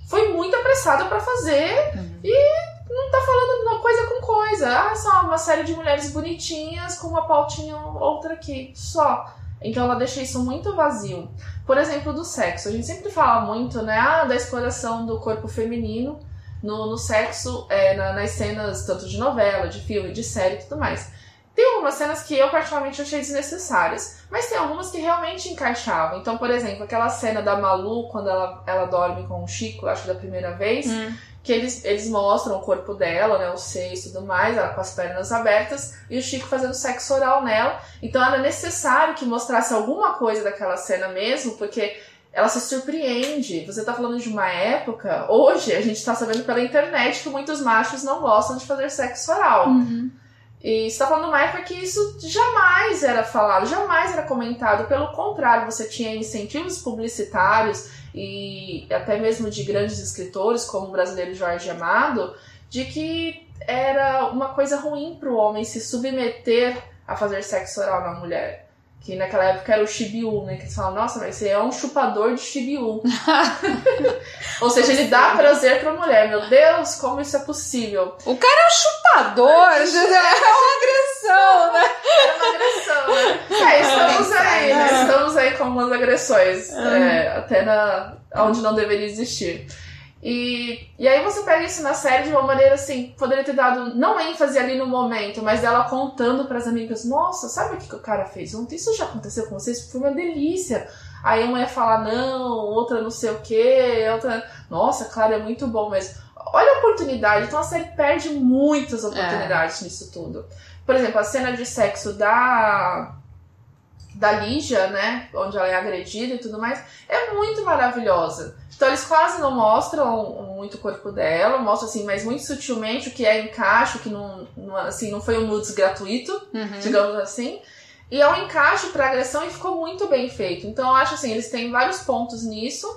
foi muito apressada para fazer uhum. e não tá falando uma coisa com coisa. Ah, só uma série de mulheres bonitinhas com uma pautinha outra aqui, só. Então ela deixa isso muito vazio. Por exemplo, do sexo. A gente sempre fala muito, né, ah, da exploração do corpo feminino no, no sexo, é, na, nas cenas tanto de novela, de filme, de série e tudo mais. Tem algumas cenas que eu particularmente achei desnecessárias, mas tem algumas que realmente encaixavam. Então, por exemplo, aquela cena da Malu quando ela, ela dorme com o Chico, acho que da primeira vez, hum que eles, eles mostram o corpo dela, né, o seio e tudo mais, ela com as pernas abertas, e o Chico fazendo sexo oral nela. Então era necessário que mostrasse alguma coisa daquela cena mesmo, porque ela se surpreende. Você tá falando de uma época, hoje a gente tá sabendo pela internet que muitos machos não gostam de fazer sexo oral. Uhum. E você tá falando de uma época que isso jamais era falado, jamais era comentado. Pelo contrário, você tinha incentivos publicitários e até mesmo de grandes escritores, como o brasileiro Jorge Amado, de que era uma coisa ruim para o homem se submeter a fazer sexo oral na mulher. Que naquela época era o chibiu, né? Que eles falam, nossa, mas você é um chupador de chibiu. Ou seja, ele dá prazer pra mulher. Meu Deus, como isso é possível? O cara é um chupador, é, é uma agressão, né? É uma agressão, né? É, estamos aí, né? Estamos aí como algumas agressões, é, até na, onde não deveria existir. E, e aí você pega isso na série de uma maneira assim, poderia ter dado não ênfase ali no momento, mas dela contando para as amigas, nossa, sabe o que, que o cara fez ontem? Isso já aconteceu com vocês? Foi uma delícia. Aí uma ia falar não, outra não sei o que, outra, nossa, claro, é muito bom, mas olha a oportunidade. Então a série perde muitas oportunidades é. nisso tudo. Por exemplo, a cena de sexo da da Lígia, né, onde ela é agredida e tudo mais, é muito maravilhosa. Então eles quase não mostram muito o corpo dela, mostram assim, mas muito sutilmente o que é encaixe, que não, não assim, não foi um nudes gratuito, uhum. digamos assim. E é um encaixe para agressão e ficou muito bem feito. Então eu acho assim, eles têm vários pontos nisso.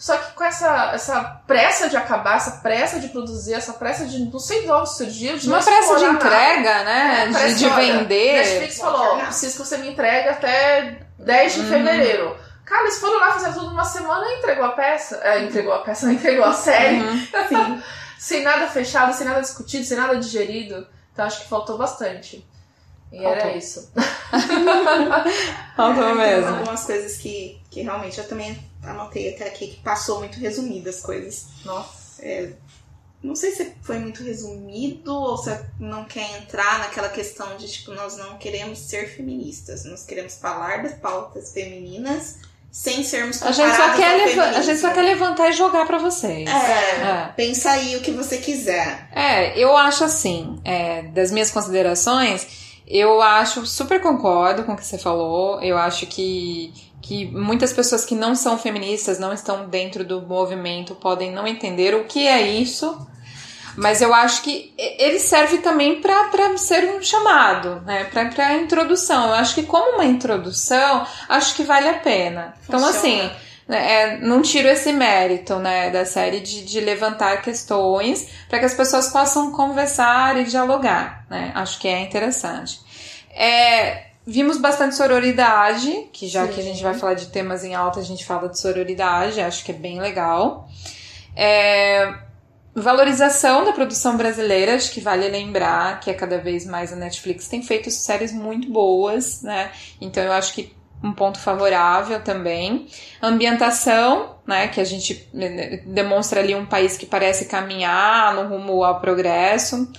Só que com essa, essa pressa de acabar, essa pressa de produzir, essa pressa de não sei de onde surgiu, de Uma pressa de entrega, nada. né? É, de, de vender. Netflix falou: preciso que você me entregue até 10 de uhum. fevereiro. Cara, eles foram lá fazer tudo numa semana e entregou a peça. É, entregou a peça, não entregou a série. Uhum. sem nada fechado, sem nada discutido, sem nada digerido. Então acho que faltou bastante. E faltou. era isso. faltou mesmo. Algumas coisas que, que realmente eu também anotei até aqui que passou muito resumidas as coisas. Nossa. É, não sei se foi muito resumido ou se não quer entrar naquela questão de tipo, nós não queremos ser feministas, nós queremos falar das pautas femininas sem sermos a gente só quer A gente só quer levantar e jogar para vocês. É, é, pensa aí o que você quiser. É, eu acho assim, é, das minhas considerações, eu acho, super concordo com o que você falou, eu acho que que muitas pessoas que não são feministas, não estão dentro do movimento, podem não entender o que é isso. Mas eu acho que ele serve também para ser um chamado, né? Para introdução. Eu acho que como uma introdução, acho que vale a pena. Então, Funciona. Então, assim, né, é, não tiro esse mérito, né, da série de, de levantar questões para que as pessoas possam conversar e dialogar, né? Acho que é interessante. É, Vimos bastante sororidade, que já Sim. que a gente vai falar de temas em alta, a gente fala de sororidade, acho que é bem legal. É, valorização da produção brasileira, acho que vale lembrar que é cada vez mais a Netflix tem feito séries muito boas, né? Então eu acho que um ponto favorável também. Ambientação, né, que a gente né, demonstra ali um país que parece caminhar no rumo ao progresso.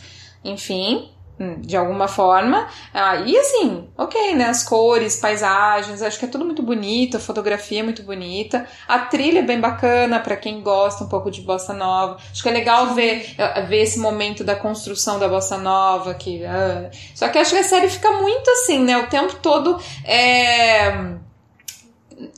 Enfim, de alguma forma. Ah, e assim, ok, né? As cores, paisagens, acho que é tudo muito bonito, a fotografia é muito bonita, a trilha é bem bacana para quem gosta um pouco de bossa nova. Acho que é legal ver, eh, ver esse momento da construção da bossa nova. Que, uh... Só que acho que a série fica muito assim, né? O tempo todo é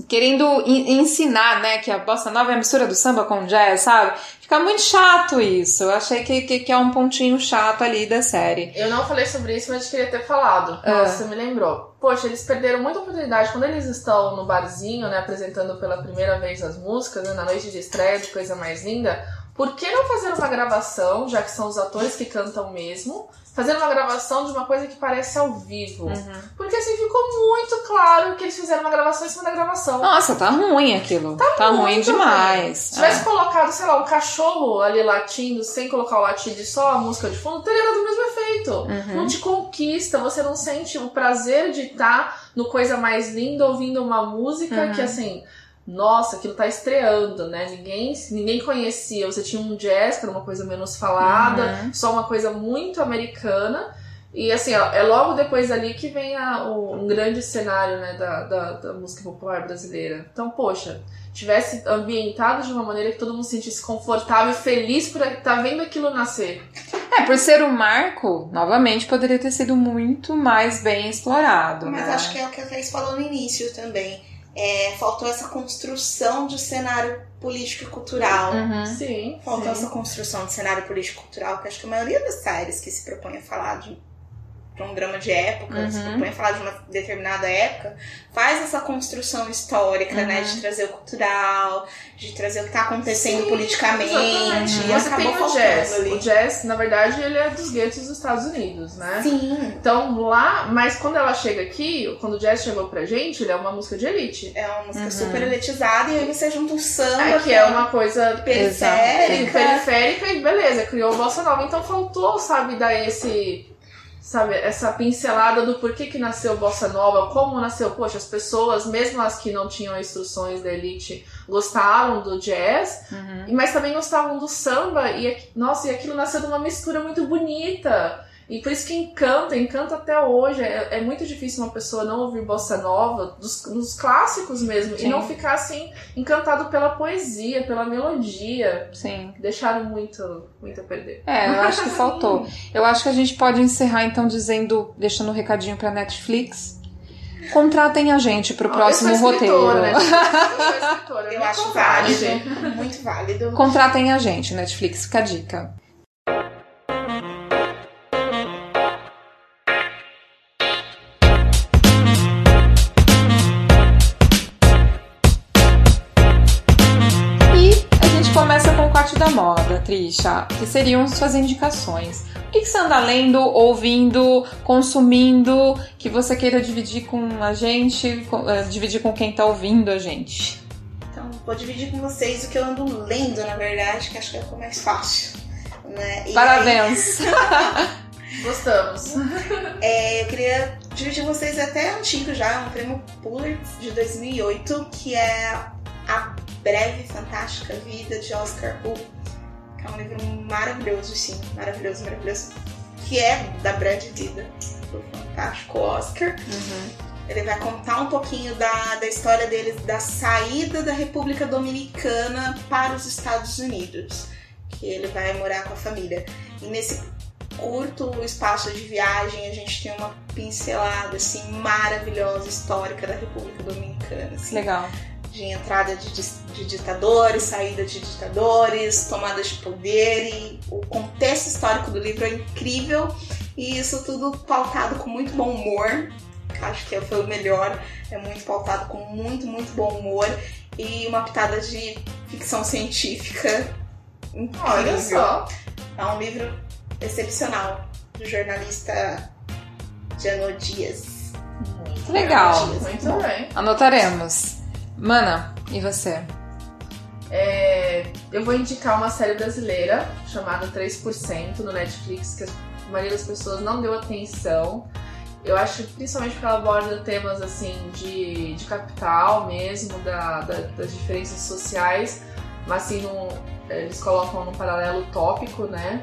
querendo ensinar, né, que a bossa nova é a mistura do samba com jazz, sabe? Fica muito chato isso. Eu achei que, que, que, é um pontinho chato ali da série. Eu não falei sobre isso, mas queria ter falado. Ah. Nossa, você me lembrou. Poxa, eles perderam muita oportunidade quando eles estão no barzinho, né, apresentando pela primeira vez as músicas, né, na noite de estreia de Coisa Mais Linda. Por que não fazer uma gravação, já que são os atores que cantam mesmo? fazendo uma gravação de uma coisa que parece ao vivo. Uhum. Porque assim ficou muito claro que eles fizeram uma gravação em cima da gravação. Nossa, tá ruim aquilo. Tá, tá ruim demais. Se tivesse é. colocado, sei lá, um cachorro ali latindo sem colocar o latido e só a música de fundo, teria dado o mesmo efeito. Uhum. Não te conquista, você não sente o prazer de estar no coisa mais linda ouvindo uma música uhum. que assim nossa, aquilo tá estreando, né? Ninguém, ninguém conhecia. Você tinha um jazz, que era uma coisa menos falada, uhum. só uma coisa muito americana. E assim, ó, é logo depois ali que vem a, o, um grande cenário né, da, da, da, música popular brasileira. Então, poxa, tivesse ambientado de uma maneira que todo mundo se sentisse confortável e feliz por estar tá vendo aquilo nascer. É, por ser um marco, novamente, poderia ter sido muito mais bem explorado. Mas né? acho que é o que a Thais falou no início também é, faltou essa construção de cenário político e cultural. Uhum. Sim. Faltou sim. essa construção de cenário político e cultural, que acho que a maioria das séries que se propõe a falar de para um drama de época, uhum. se propõe a falar de uma determinada época, faz essa construção histórica, uhum. né? De trazer o cultural, de trazer o que está acontecendo Sim, politicamente. Exatamente. E Você tem o jazz. Ali. O jazz, na verdade, ele é dos guetos dos Estados Unidos, né? Sim. Então lá, mas quando ela chega aqui, quando o jazz chegou pra gente, ele é uma música de elite. É uma música uhum. super elitizada e aí você junta um samba. É, que é uma coisa periférica. periférica e beleza, criou a bossa nova. Então faltou, sabe, dar esse sabe, essa pincelada do porquê que nasceu Bossa Nova, como nasceu, poxa, as pessoas, mesmo as que não tinham instruções da elite, gostaram do jazz, uhum. mas também gostavam do samba, e nossa, e aquilo nasceu de uma mistura muito bonita. E por isso que encanta, encanta até hoje. É, é muito difícil uma pessoa não ouvir bossa nova, dos, dos clássicos mesmo, Sim. e não ficar assim, encantado pela poesia, pela melodia. Sim. Deixaram muito, muito a perder. É, eu acho que faltou. Eu acho que a gente pode encerrar então dizendo, deixando um recadinho pra Netflix. Contratem a gente pro próximo roteiro. Né? Eu sou escritora, eu acho válido. Muito válido. Contratem a gente, Netflix, fica a dica. Trisha, que seriam suas indicações. O que, você anda lendo, ouvindo, consumindo, que você queira dividir com a gente, uh, dividir com quem tá ouvindo a gente? Então, vou dividir com vocês o que eu ando lendo, na verdade, que acho que é o mais fácil. Né? Parabéns! Aí... Gostamos. É, eu queria dividir com vocês até antigo já, um prêmio Pulitzer de 2008, que é a Breve Fantástica Vida de Oscar Wu. É um livro maravilhoso, sim, maravilhoso, maravilhoso. Que é da breve vida do fantástico Oscar. Uhum. Ele vai contar um pouquinho da, da história dele, da saída da República Dominicana para os Estados Unidos. Que ele vai morar com a família. E nesse curto espaço de viagem, a gente tem uma pincelada assim maravilhosa histórica da República Dominicana. Assim. Legal de entrada de, de, ditadores, saída de ditadores, tomadas de poder e o contexto histórico do livro é incrível e isso tudo pautado com muito bom humor. Acho que foi o melhor, é muito pautado com muito, muito bom humor e uma pitada de ficção científica incrível. Olha só. É um livro excepcional do jornalista Jano Dias. Muito legal. Muito bem. Anotaremos. Mana, e você? É, eu vou indicar uma série brasileira chamada 3% no Netflix, que a maioria das pessoas não deu atenção. Eu acho principalmente porque ela aborda temas assim de, de capital mesmo, da, da, das diferenças sociais, mas assim, num, eles colocam num paralelo tópico, né?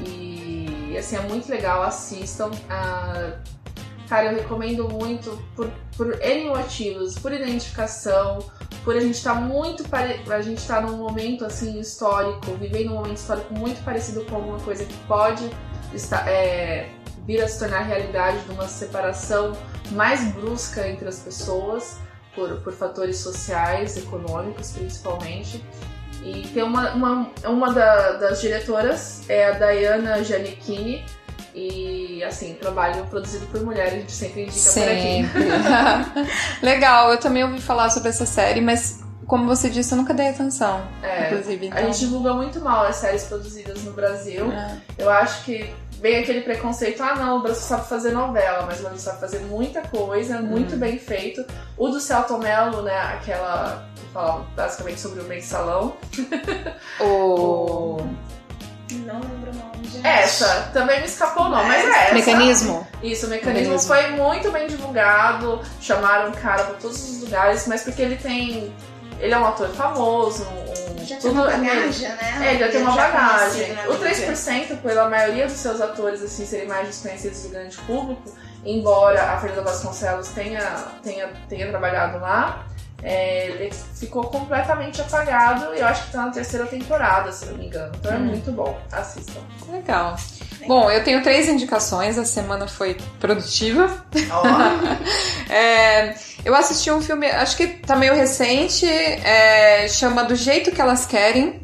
E assim, é muito legal, assistam. Ah, Cara, eu recomendo muito por, por N motivos, por identificação, por a gente estar tá muito pare... a gente tá num momento assim histórico, vivendo um momento histórico muito parecido com alguma coisa que pode estar, é, vir a se tornar realidade de uma separação mais brusca entre as pessoas por, por fatores sociais, econômicos principalmente. E tem uma, uma, uma da, das diretoras, é a Diana Giannichini, e, assim, trabalho produzido por mulheres, a gente sempre indica sempre. por aqui. Legal, eu também ouvi falar sobre essa série, mas como você disse, eu nunca dei atenção. É, inclusive, então... A gente divulga muito mal as séries produzidas no Brasil. É. Eu acho que bem aquele preconceito, ah não, o Brasil sabe fazer novela, mas o Brasil sabe fazer muita coisa, muito hum. bem feito. O do Celto Mello, né, aquela que fala basicamente sobre o mensalão. o... Não lembro o nome, gente. Essa, também me escapou o nome, mas é essa. Mecanismo? Isso, o mecanismo, mecanismo, foi muito bem divulgado, chamaram o cara pra todos os lugares, mas porque ele tem. Ele é um ator famoso, um, já tudo, tem uma bagagem, né? É, ele já tem uma bagagem. O 3%, pela maioria dos seus atores assim, serem mais desconhecidos do grande público, embora a Fernanda Vasconcelos tenha, tenha, tenha trabalhado lá, é, ele ficou completamente apagado e eu acho que tá na terceira temporada, se não me engano. Então é hum. é muito bom. Assistam. Legal. Bom, eu tenho três indicações, a semana foi produtiva. Oh. é, eu assisti um filme, acho que tá meio recente, é, chama Do Jeito Que Elas Querem.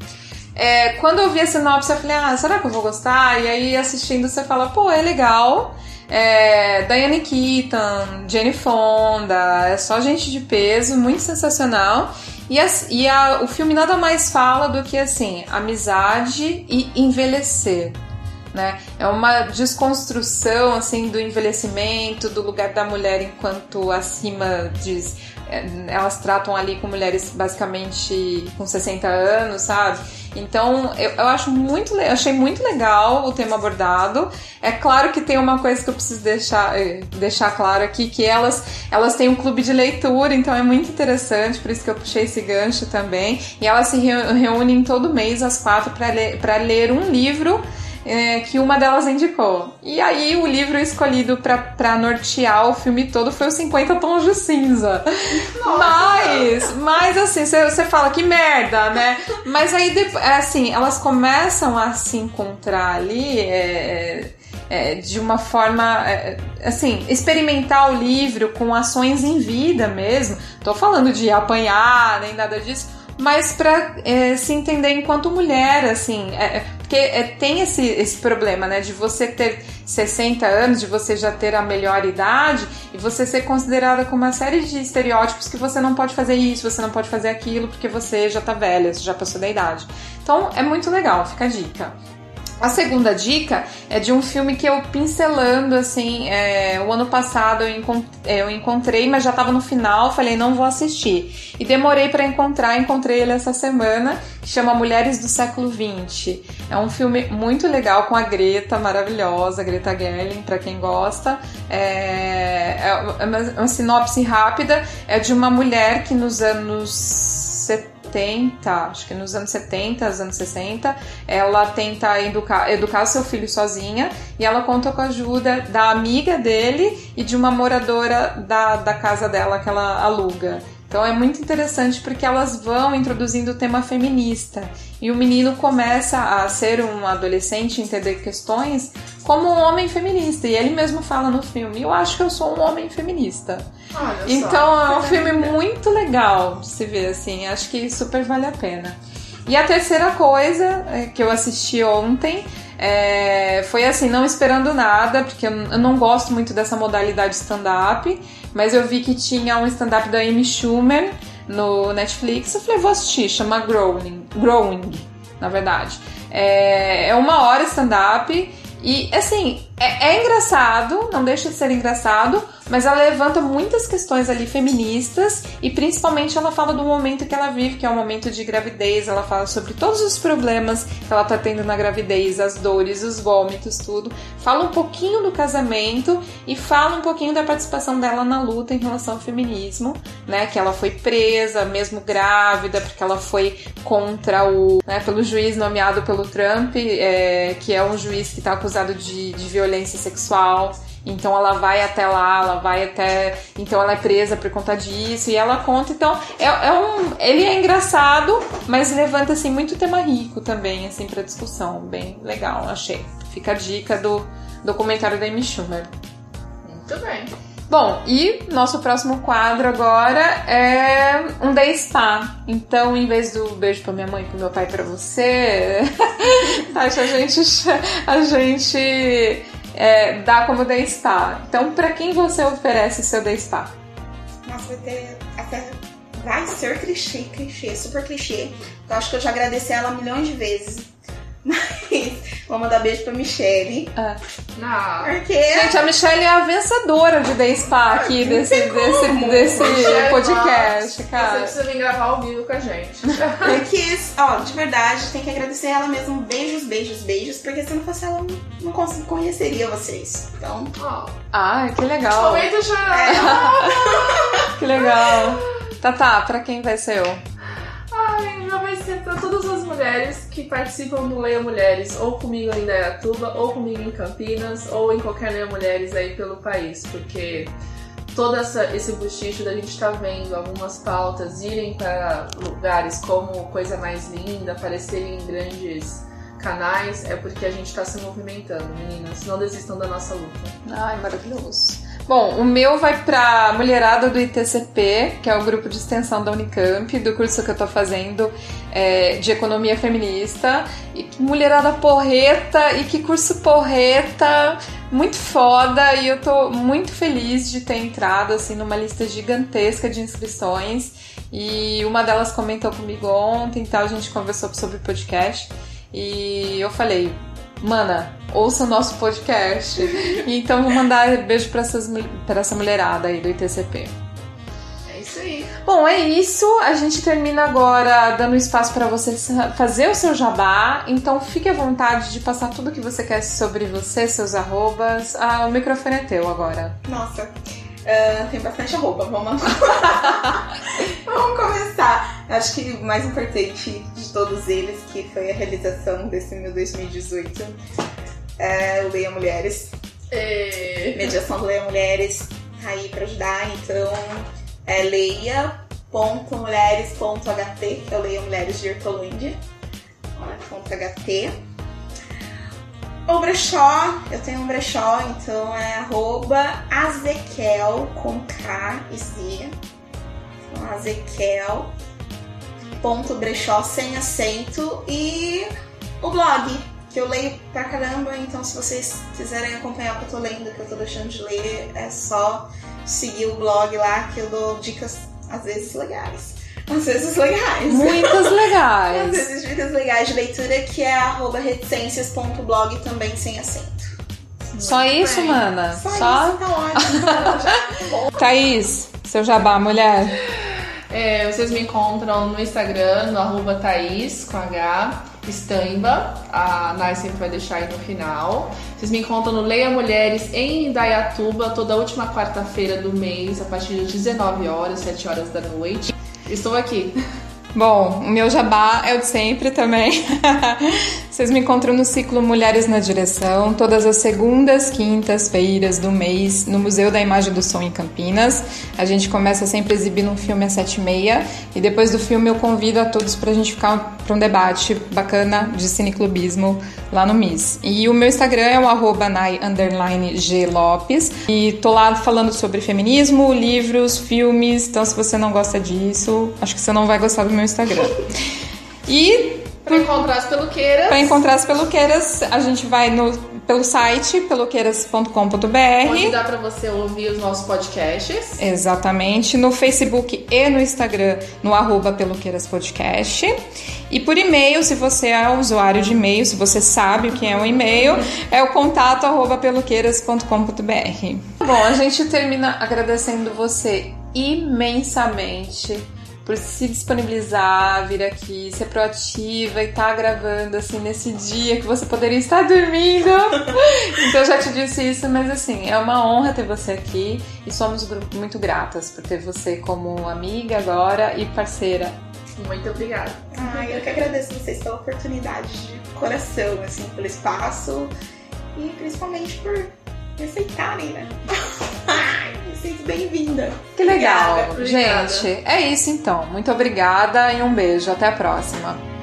É, quando eu vi a sinopse, eu falei, ah, será que eu vou gostar? E aí assistindo você fala, pô, é legal. É, Diane Keaton, Jane Fonda, é só gente de peso, muito sensacional. E, a, e a, o filme nada mais fala do que assim, amizade e envelhecer. Né? É uma desconstrução assim do envelhecimento, do lugar da mulher enquanto acima é, elas tratam ali com mulheres basicamente com 60 anos, sabe? Então, eu, eu acho muito, achei muito legal o tema abordado. É claro que tem uma coisa que eu preciso deixar, eh, deixar claro aqui, que elas, elas têm um clube de leitura, então é muito interessante, por isso que eu puxei esse gancho também. E elas se reúnem todo mês, as quatro, para ler, ler um livro é, que uma delas indicou. E aí o livro escolhido para nortear o filme todo foi os 50 Tons de Cinza. Nossa. Mas, mas assim, você fala que merda, né? Mas aí, assim, elas começam a se encontrar ali. É, é, de uma forma, é, assim, experimentar o livro com ações em vida mesmo. Tô falando de apanhar, nem nada disso, mas para é, se entender enquanto mulher, assim, é, é porque é, tem esse, esse problema, né, de você ter 60 anos, de você já ter a melhor idade e você ser considerada com uma série de estereótipos que você não pode fazer isso, você não pode fazer aquilo porque você já tá velha, você já passou da idade. Então é muito legal, fica a dica. A segunda dica é de um filme que eu pincelando assim, é, o ano passado eu, é, encontrei, mas já estava no final, falei não vou assistir. E demorei para encontrar, encontrei ele essa semana, que chama Mulheres do Século XX. É um filme muito legal com a Greta, maravilhosa, Greta Gerling, para quem gosta. É, é uma, uma sinopse rápida, é de uma mulher que nos anos 70 70, acho que nos anos 70, anos 60, ela tenta educar, educar seu filho sozinha e ela conta com a ajuda da amiga dele e de uma moradora da, da casa dela que ela aluga. Então é muito interessante porque elas vão introduzindo o tema feminista e o menino começa a ser um adolescente, entender questões como um homem feminista. E ele mesmo fala no filme: Eu acho que eu sou um homem feminista. Olha então só. é um filme muito legal de se ver assim. Acho que super vale a pena. E a terceira coisa é, que eu assisti ontem é, foi assim, não esperando nada, porque eu não gosto muito dessa modalidade stand-up mas eu vi que tinha um stand-up da Amy Schumer no Netflix. Eu falei, vou assistir, chama Growing, Growing na verdade. É, é uma hora stand-up e, assim, é, é, engraçado, não deixa de ser engraçado, mas ela levanta muitas questões ali feministas e principalmente ela fala do momento que ela vive, que é o momento de gravidez. Ela fala sobre todos os problemas que ela tá tendo na gravidez, as dores, os vômitos, tudo. Fala um pouquinho do casamento e fala um pouquinho da participação dela na luta em relação ao feminismo, né? Que ela foi presa, mesmo grávida, porque ela foi contra o. Né, pelo juiz nomeado pelo Trump, é, que é um juiz que tá acusado de, de violência violência sexual. Então ela vai até lá, ela vai até. Então ela é presa por conta disso e ela conta. Então é, é um. Ele é engraçado, mas levanta assim muito tema rico também, assim, pra discussão. Bem legal, achei. Fica a dica do documentário da Amy Schumer. Muito bem. Bom, e nosso próximo quadro agora é um day spa. Então, em vez do beijo pra minha mãe e pro meu pai pra você, a gente, a gente é, dá como day spa. Então, para quem você oferece seu day spa? Nossa, vai ter até vai ser clichê, clichê, super clichê. Eu acho que eu já agradeci ela milhões de vezes. Mas vou mandar beijo pra Michelle. Ah. Não. Porque. Gente, a Michelle é a vencedora de Day Spa aqui desse, desse, desse podcast, cara. Você precisa vir gravar ao vivo com a gente. É que, ó, de verdade, tem que agradecer ela mesmo. Beijos, beijos, beijos. Porque se não fosse ela, não conheceria vocês. Então. Oh. Ah, que legal. Momento chorar. É. que legal. Tá, tá, pra quem vai ser eu? Ai, meu vai ser pra todas as mulheres que participam do Leia Mulheres, ou comigo em Indaiatuba, ou comigo em Campinas, ou em qualquer Leia Mulheres aí pelo país, porque todo essa, esse buchicho da gente estar tá vendo algumas pautas irem para lugares como Coisa Mais Linda, aparecerem em grandes canais, é porque a gente está se movimentando, meninas. Não desistam da nossa luta. Ai, maravilhoso. Bom, o meu vai pra mulherada do ITCP, que é o grupo de extensão da Unicamp, do curso que eu tô fazendo é, de economia feminista. E mulherada porreta, e que curso porreta, muito foda, e eu tô muito feliz de ter entrado assim numa lista gigantesca de inscrições. E uma delas comentou comigo ontem, então a gente conversou sobre podcast. E eu falei, mana, ouça o nosso podcast. então vou mandar beijo pra, essas, pra essa mulherada aí do ITCP. É isso aí. Bom, é isso. A gente termina agora dando espaço para você fazer o seu jabá. Então fique à vontade de passar tudo que você quer sobre você, seus arrobas. Ah, o microfone é teu agora. Nossa. Uh, tem bastante arroba, vamos Vamos começar. Acho que o mais importante de todos eles, que foi a realização desse meu 2018, é Leia Mulheres. E... Mediação do Leia Mulheres tá aí para ajudar, então é leia.mulheres.ht, que é o Leia Mulheres de Hortolândia. .ht. O brechó, eu tenho um brechó, então é arroba azequel com K e Z. Então, azequel ponto brechó sem acento e o blog que eu leio pra caramba, então se vocês quiserem acompanhar o que eu tô lendo, o que eu tô deixando de ler, é só seguir o blog lá que eu dou dicas às vezes legais. Às vezes legais. Muitas legais. às vezes dicas legais de leitura que é arroba reticências.blog também sem acento. Só isso, bem. mana? Só, Só? isso, tá ótimo. Thaís, seu jabá, mulher. É, vocês me encontram no Instagram, no arroba Thaís, com H. Estamba, a Nai sempre vai deixar aí no final. Vocês me encontram no Leia Mulheres em Indaiatuba, toda última quarta-feira do mês, a partir das 19 horas, 7 horas da noite. Estou aqui. Bom, o meu jabá é o de sempre também. Vocês me encontram no ciclo Mulheres na Direção, todas as segundas, quintas-feiras do mês, no Museu da Imagem do Som em Campinas. A gente começa sempre exibindo um filme às sete e meia e depois do filme eu convido a todos para a gente ficar para um debate bacana de cineclubismo lá no MIS. E o meu Instagram é o arroba e tô lá falando sobre feminismo, livros, filmes, então se você não gosta disso, acho que você não vai gostar do meu Instagram. E para encontrar as peluqueiras. Para encontrar as peluqueiras, a gente vai no, pelo site peluqueiras.com.br. Onde dá para você ouvir os nossos podcasts. Exatamente. No Facebook e no Instagram, no arroba peluqueiraspodcast. E por e-mail, se você é usuário de e-mail, se você sabe o que é um e-mail, é o contato arroba peluqueiras.com.br. Bom, a gente termina agradecendo você imensamente por se disponibilizar, vir aqui, ser proativa e estar tá gravando assim nesse dia que você poderia estar dormindo. então eu já te disse isso, mas assim, é uma honra ter você aqui e somos muito gratas por ter você como amiga agora e parceira. Muito obrigada. Ai, eu que agradeço vocês pela oportunidade de coração, assim, pelo espaço e principalmente por me aceitarem, né? sinto bem-vinda. Que legal. Obrigada, gente, é isso então. Muito obrigada e um beijo. Até a próxima.